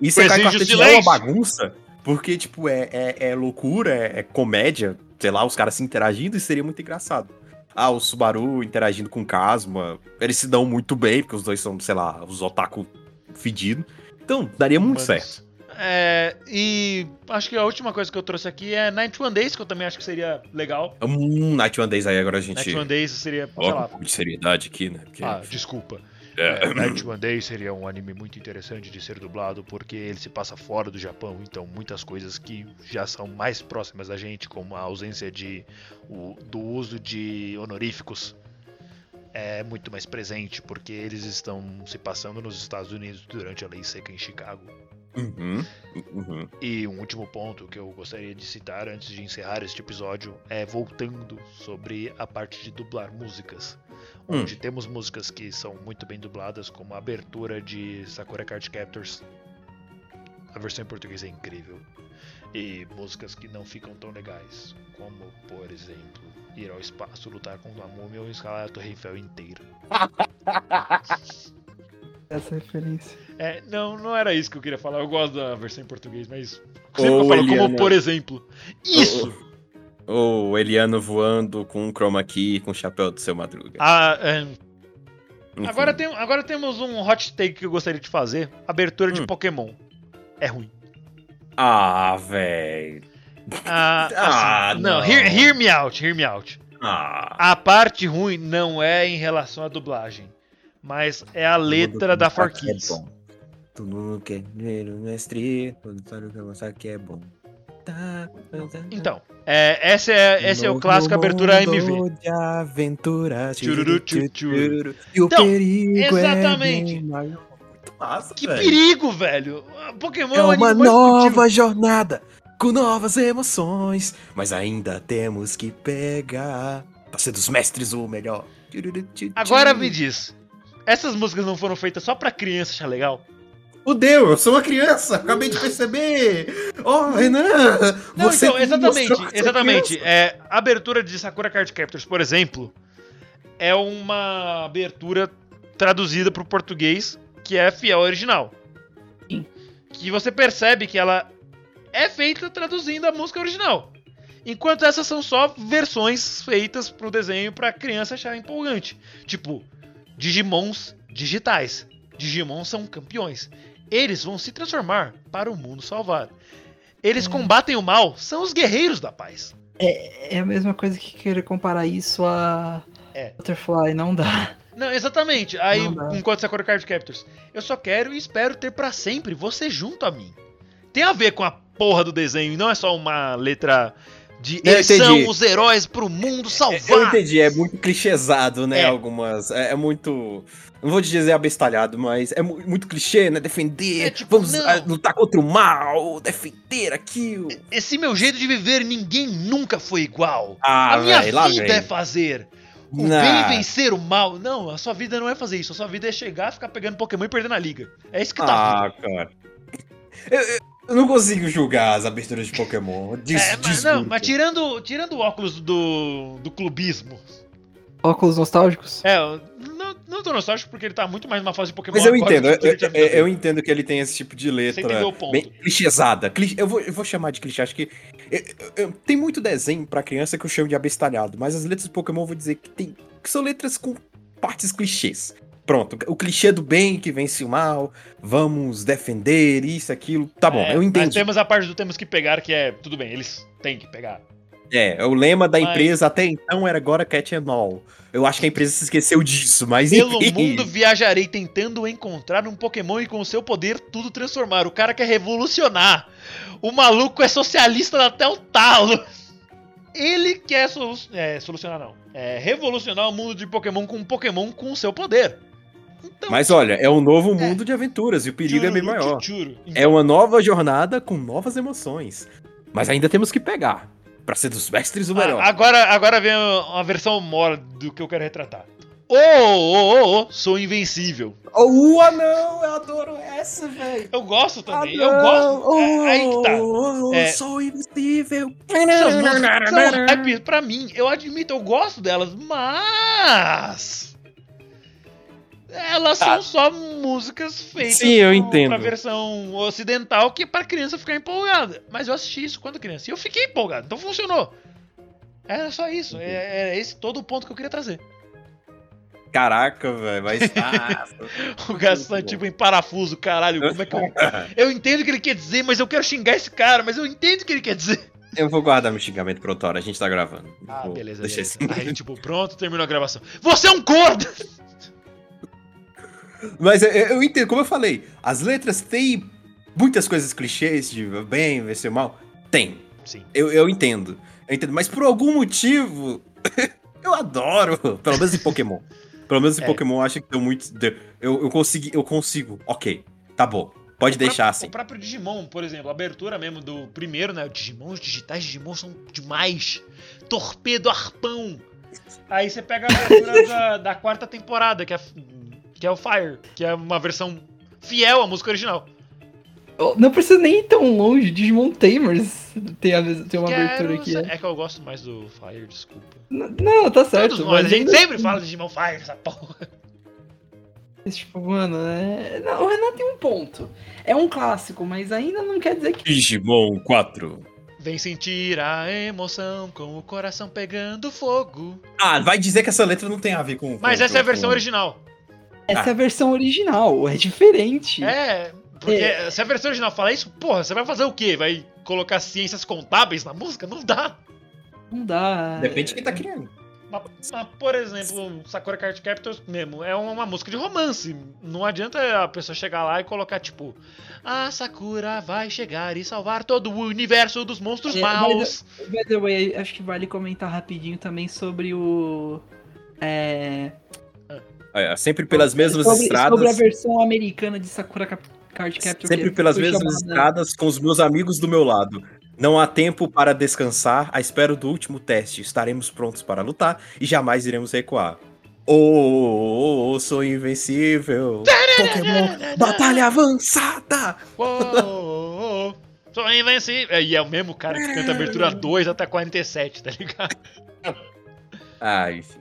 E Quartet é uma bagunça, porque, tipo, é, é, é loucura, é, é comédia, sei lá, os caras se interagindo e seria muito engraçado. Ah, o Subaru interagindo com o Kazuma, eles se dão muito bem, porque os dois são, sei lá, os otaku fedidos. Então, daria muito Humanos. certo. É, e acho que a última coisa que eu trouxe aqui é Night One Days, que eu também acho que seria legal. Hum, Night One Days aí agora a gente... Night One Days seria, sei Coloca um lá. pouco de seriedade aqui, né? Porque... Ah, desculpa. É. É, Night One Day seria um anime muito interessante de ser dublado porque ele se passa fora do Japão, então muitas coisas que já são mais próximas da gente, como a ausência de, o- do uso de honoríficos, é muito mais presente porque eles estão se passando nos Estados Unidos durante a lei seca em Chicago. Uhum, uhum. E um último ponto que eu gostaria de citar antes de encerrar este episódio é voltando sobre a parte de dublar músicas. Hum. Onde temos músicas que são muito bem dubladas, como a abertura de Sakura Card Captors. A versão em português é incrível. E músicas que não ficam tão legais, como, por exemplo, ir ao espaço, lutar com uma múmia ou escalar a Torre Eiffel inteira. Essa referência. É, não, não era isso que eu queria falar. Eu gosto da versão em português, mas sempre eu falo como, Eliana. por exemplo. Isso! Ou Eliano voando com um chroma key com o chapéu do seu madruga. Ah, é, agora, tem, agora temos um hot take que eu gostaria de fazer. Abertura de Hum. Pokémon. É ruim. Ah, velho. Ah, Ah, assim, não, não. Hear, hear me out, hear me out. Ah. A parte ruim não é em relação à dublagem, mas é a letra da For Kids. Tu não quer ver o mestre, quando sabe que mostrar que é bom. Tá, Então, é, essa é, esse é o clássico abertura AMV. De aventura. Tchururu, tchu, tchu. E o Então, perigo exatamente. É maior. Muito massa, Que velho. perigo, velho! Pokémon É um uma nova curtido. jornada com novas emoções, mas ainda temos que pegar pra ser dos mestres o melhor. Agora me diz, essas músicas não foram feitas só pra criança achar legal? Fudeu, eu sou uma criança, acabei de perceber. Oh, Renan, Não, você então, exatamente, é exatamente. É, a abertura de Sakura Card Captors, por exemplo, é uma abertura traduzida pro português que é fiel ao original. Sim. Que você percebe que ela é feita traduzindo a música original. Enquanto essas são só versões feitas pro desenho pra criança achar empolgante. Tipo, Digimons digitais. Digimons são campeões. Eles vão se transformar para o mundo salvar. Eles combatem o mal, são os guerreiros da paz. É a mesma coisa que querer comparar isso a É. Butterfly, não dá. Não, exatamente. Aí, enquanto Sakura Card Captors, eu só quero e espero ter pra sempre você junto a mim. Tem a ver com a porra do desenho, e não é só uma letra de Eu eles são os heróis pro mundo salvar. Eu entendi, é muito clichêsado, né? É. Algumas. É, é muito. Não vou te dizer abestalhado, mas é mu- muito clichê, né? Defender, É, tipo, vamos não. ah, lutar contra o mal, defender aquilo. Esse meu jeito de viver, ninguém nunca foi igual. Ah, a minha véi, vida vem. é fazer. O Nah. bem vencer o mal. Não, a sua vida não é fazer isso. A sua vida é chegar, ficar pegando Pokémon e perdendo a liga. É isso que tá a Ah, vida. cara. Eu, eu- eu não consigo julgar as aberturas de Pokémon. Des, É, mas, não, mas tirando, tirando o óculos do, do clubismo. Óculos nostálgicos? É, eu não, não tô nostálgico porque ele tá muito mais numa fase de Pokémon Mas eu agora entendo, do eu, que ele tinha eu- eu entendo que ele tem esse tipo de letra entendeu o ponto. bem clichêsada. Cli- Eu vou, eu vou chamar de clichê, acho que. eu- eu- eu- tem muito desenho pra criança que eu chamo de abestalhado, mas as letras do Pokémon eu vou dizer que, tem, que são letras com partes clichês. Pronto, o clichê do bem que vence o mal, vamos defender isso, aquilo. Tá bom, É, eu Mas entendi. temos a parte do temos que pegar, que é, tudo bem, eles têm que pegar. É, o lema da Mas- empresa até então era agora Cat and All. Eu acho que a empresa se esqueceu disso, mas Pelo enfim. mundo viajarei tentando encontrar um Pokémon e com o seu poder tudo transformar. O cara quer revolucionar. O maluco é socialista até o talo. Ele quer solu é, solucionar, não. É revolucionar o mundo de Pokémon com um Pokémon com o seu poder. Então, Mas olha, é um novo mundo de aventuras e o perigo é bem maior. tchuru. É uma nova jornada com novas emoções. Mas ainda temos que pegar. Pra ser dos mestres o melhor. Ah, agora, agora vem uma versão mora do que eu quero retratar. Ô, ô, ô, ô, sou invencível. Oh, ah, não, eu adoro essa, velho. Eu gosto também, eu gosto. É, aí que tá. É. Sou invisível. Essas músicas são rap pra mim, eu admito, eu gosto delas, mas. Elas são só músicas feitas Sim, eu pro- entendo. pra versão ocidental que é pra criança ficar empolgada. Mas eu assisti isso quando criança e eu fiquei empolgado, então funcionou. Era só isso, é, é esse todo o ponto que eu queria trazer. Caraca, velho, mas. O Gassan, tipo, em parafuso, caralho, como é que eu. Eu entendo o que ele quer dizer, mas eu quero xingar esse cara, mas eu entendo o que ele quer dizer. eu vou guardar meu xingamento pra outra hora, a gente tá gravando. Ah, Vou beleza, beleza. assim. Aí, tipo, pronto, terminou a gravação. Você é um gordo! Mas eu, eu entendo, como eu falei, as letras têm muitas coisas clichês de bem, vencer o mal. Tem. Sim. Eu, eu entendo. Eu entendo. Mas por algum motivo, eu adoro. Pelo menos em Pokémon. Pelo menos em É. Pokémon eu acho que deu muito. deu- Eu, eu consegui, eu consigo. Ok, tá bom. Pode O deixar próprio- assim. O próprio Digimon, por exemplo, a abertura mesmo do primeiro, né? Digimon, os digitais Digimon são demais. Torpedo arpão. Aí você pega a abertura da, da quarta temporada, que é, que é o Fire, que é uma versão fiel à música original. Não precisa nem ir tão longe. Digimon Tamers tem, a, tem uma Quero abertura aqui. É. É que eu gosto mais do Fire, desculpa. N- Não, tá certo. Todos nós, a gente sempre assim, fala de Digimon Fire, essa porra. Tipo, mano, é... não, o Renan tem um ponto. É um clássico, mas ainda não quer dizer que. Digimon 4. Vem sentir a emoção com o coração pegando fogo. Ah, vai dizer que essa letra não tem a ver com. Mas com- essa é a com- versão original. Essa é a versão original, é diferente. É, porque se a versão original fala isso, porra, você vai fazer o quê? Vai colocar ciências contábeis na música? Não dá. Não dá. Depende de quem tá criando. Mas, mas, por exemplo, Sakura Card Captors mesmo é uma música de romance. Não adianta a pessoa chegar lá e colocar tipo, a Sakura vai chegar e salvar todo o universo dos monstros É, maus. By the way, acho que vale comentar rapidinho também sobre o. É. É, sempre pelas mesmas sobre, estradas. sobre a versão americana de Sakura Cap- Card Capture. Sempre que pelas mesmas chamada- estradas com os meus amigos do meu lado. Não há tempo para descansar, à espera do último teste. Estaremos prontos para lutar e jamais iremos recuar. Oh, oh, oh, sou invencível. Pokémon, batalha avançada. Uou, sou invencível. E é o mesmo cara que canta abertura 2 até 47, tá ligado? Ah, enfim.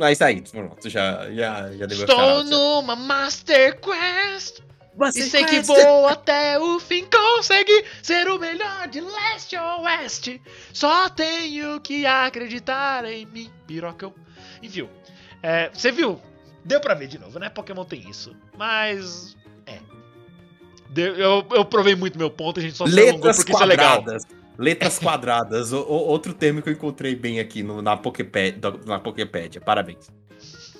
Mas aí, pronto, já, já, já deu Estou numa Master Quest. E sei que vou até o fim conseguir ser o melhor de leste a oeste. Só tenho que acreditar em mim, pirocão. Enfim, é, você viu? Deu pra ver de novo, né? Pokémon tem isso. Mas. É. Deu- eu, eu provei muito meu ponto, a gente só se alongou Letras porque isso é legal. Letras quadradas. o- outro termo que eu encontrei bem aqui no- na, Poképédia, na Poképédia. Parabéns.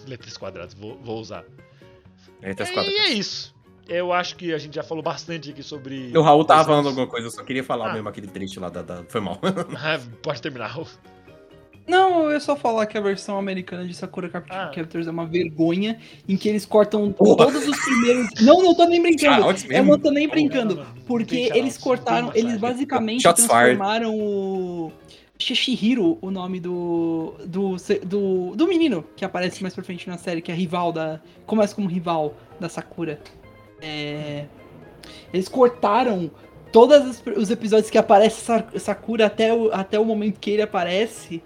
Letras quadradas, vou, vou usar. Letras E quadradas. é isso. Eu acho que a gente já falou bastante aqui sobre. O Raul tava falando alguma coisa, eu só queria falar Ah. mesmo aquele trecho lá da. da- Foi mal. Ah, Pode terminar, Raul. Não, eu só falar que a versão americana de Sakura Capture Ah. Captors é uma vergonha, em que eles cortam Porra. todos os primeiros. Não, não tô nem brincando. Eu não tô nem brincando. não Porque eles cortaram, eles basicamente Shots fired. transformaram o. Shishihiro, o nome do, do. do. do menino que aparece mais pra frente na série, que é rival da. Começa como rival da Sakura. É. Eles cortaram todos os episódios que aparece Sa- Sakura até o, até o momento que ele aparece.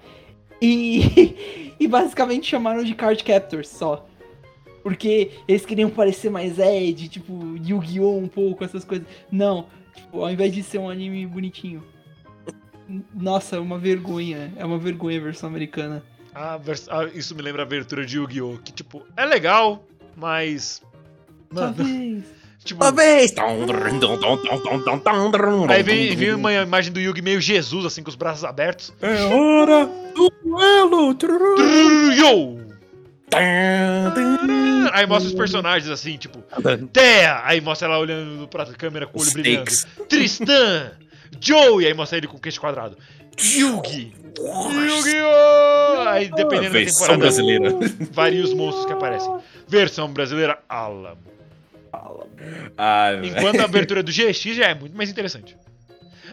E, e basicamente chamaram de Card Captors só. Porque eles queriam parecer mais Ed, tipo, Yu-Gi-Oh! um pouco, essas coisas. Não, tipo, ao invés de ser um anime bonitinho. Nossa, é uma vergonha. É uma vergonha a versão americana. Ah, vers- ah, isso me lembra a abertura de Yu-Gi-Oh! Que, tipo, é legal, mas. Mano, Talvez. Tipo. Talvez! Aí vem, vem uma imagem do Yugi meio Jesus, assim, com os braços abertos. É hora do duelo! Yo! Aí mostra os personagens assim, tipo, Thea! Aí mostra ela olhando pra câmera com o olho brilhando. Tristan! Joey! Aí mostra ele com o queixo quadrado. Yugi! Yu-Gi-Oh! Aí dependendo da Versão temporada, brasileira. varia os monstros que aparecem. Versão brasileira, Alamo. Ah, Enquanto a abertura do GX já é muito mais interessante.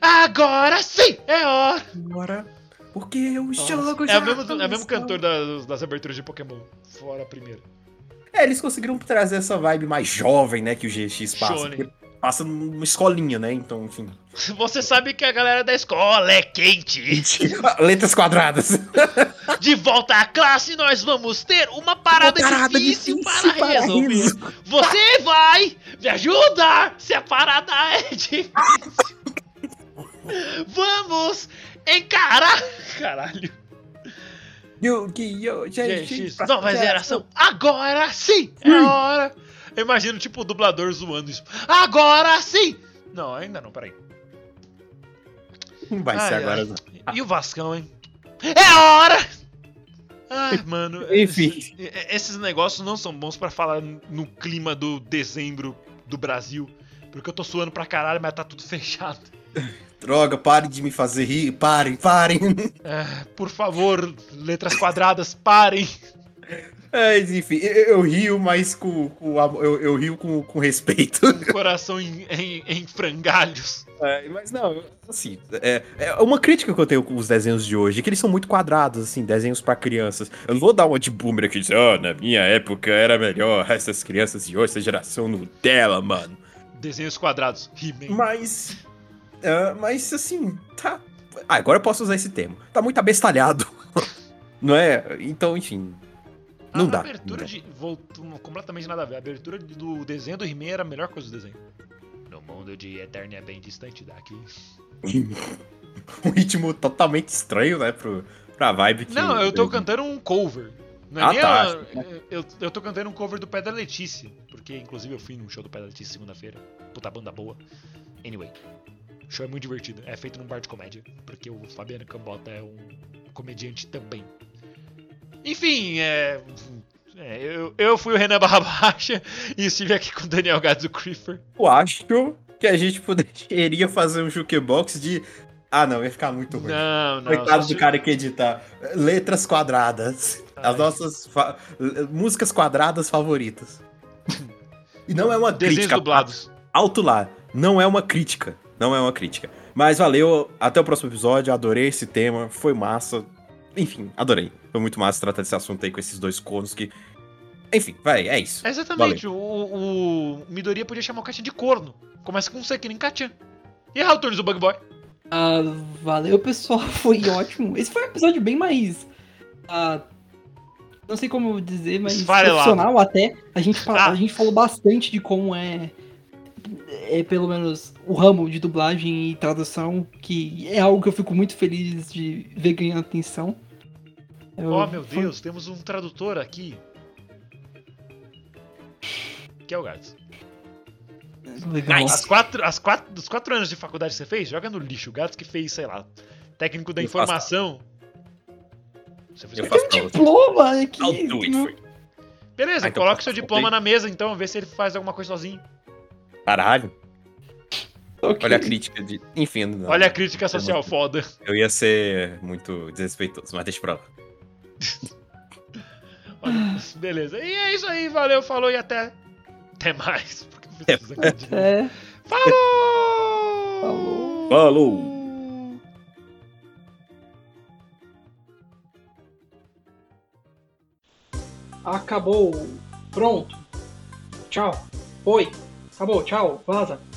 Agora sim! É hora! Agora, porque o jogo É já o mesmo, é o mesmo cantor das, das aberturas de Pokémon, fora a primeira. É, eles conseguiram trazer essa vibe mais jovem, né, que o GX passa. Shonen. Passa numa escolinha, né, então, enfim. Você sabe que a galera da escola é quente. Letras quadradas. De volta à classe, nós vamos ter uma parada, Uma parada difícil, difícil para, para resolver. resolver. Você vai me ajudar se a parada é difícil. vamos encarar. Caralho. Yu-Gi-Oh! GX, nova geração. Agora sim é hora. Eu imagino, tipo, o dublador zoando isso. Agora sim! Não, ainda não, peraí. Vai Ai, ser agora. ai. não. E o Vascão, hein? É hora! Ai, mano. Enfim. esses- Esses negócios não são bons pra falar no clima do dezembro do Brasil. Porque eu tô suando pra caralho, mas tá tudo fechado. Droga, parem de me fazer rir. Parem, parem. É, por favor, letras quadradas, parem. É, enfim, eu, eu rio, mas com, com eu, eu rio com, com respeito. Coração em, em, em frangalhos. É, mas não, assim, é, é uma crítica que eu tenho com os desenhos de hoje, é que eles são muito quadrados, assim, desenhos pra crianças. Eu não vou dar uma de boomer aqui e dizer, ah, na minha época era melhor essas crianças de hoje, essa geração Nutella, mano. Desenhos quadrados. He-Man. Mas, é, mas assim, tá... Ah, agora eu posso usar esse termo. Tá muito abestalhado, não é? Então, enfim, não a dá. abertura não dá. de. Voltou completamente nada a ver. A abertura do desenho do He-Man era a melhor coisa do desenho. No mundo de Eternia bem distante daqui. um ritmo totalmente estranho, né, pro, pra vibe que... Não, eu tô cantando um cover. Não é Ah, tá. a- eu, eu tô cantando um cover do Pé da Letícia. Porque, inclusive, eu fui num show do Pé da Letícia segunda-feira. Puta banda boa. Anyway. O show é muito divertido. É feito num bar de comédia. Porque o Fabiano Cambota é um comediante também. Enfim, é. é, eu, eu fui o Renan Barra Baixa e estive aqui com o Daniel Gadzo Creeper. Eu acho que a gente poderia fazer um jukebox de. Ah, não, ia ficar muito ruim. Não, não. Coitado do cara que editar. Letras quadradas. As Ai. nossas fa- músicas quadradas favoritas. E não é uma Desenhos crítica. dublados. Alto lá. Não é uma crítica. Não é uma crítica. Mas valeu. Até o próximo episódio. Adorei esse tema. Foi massa. Enfim, adorei. Foi muito massa tratar desse assunto aí com esses dois cornos que. Enfim, vai, é isso. Exatamente, o, o Midoriya podia chamar o Katia de corno. Começa com um que nem Katia. E a Turns do Bug Boy? Ah, valeu, pessoal. Foi ótimo. Esse foi um episódio bem mais. ah, não sei como dizer, mas Esfarelado. profissional até. A gente, Ah. a gente falou bastante de como é. É pelo menos o ramo de dublagem e tradução, que é algo que eu fico muito feliz de ver ganhando atenção. Eu- Oh meu foi- Deus, temos um tradutor aqui. Que é o Gats. Legal. As quatro, as quatro, dos quatro anos de faculdade que você fez, joga no lixo. O Gats que fez, sei lá, técnico da Eu faço- informação. Você fez Eu faço você. Diploma aqui. I'll do it for you. Beleza, Ah, então coloca seu diploma na mesa então, vê se ele faz alguma coisa sozinho. Caralho. Ok. Olha a crítica de. Enfim, não. Olha a crítica social foda. Eu ia ser muito desrespeitoso, mas deixa pra lá. Olha, beleza. E é isso aí, valeu, falou e até. Até mais. Porque aqui de- É. Falou! Falou. Falou! Acabou. Pronto. Tchau. Foi. Acabou. Tchau. Vaza.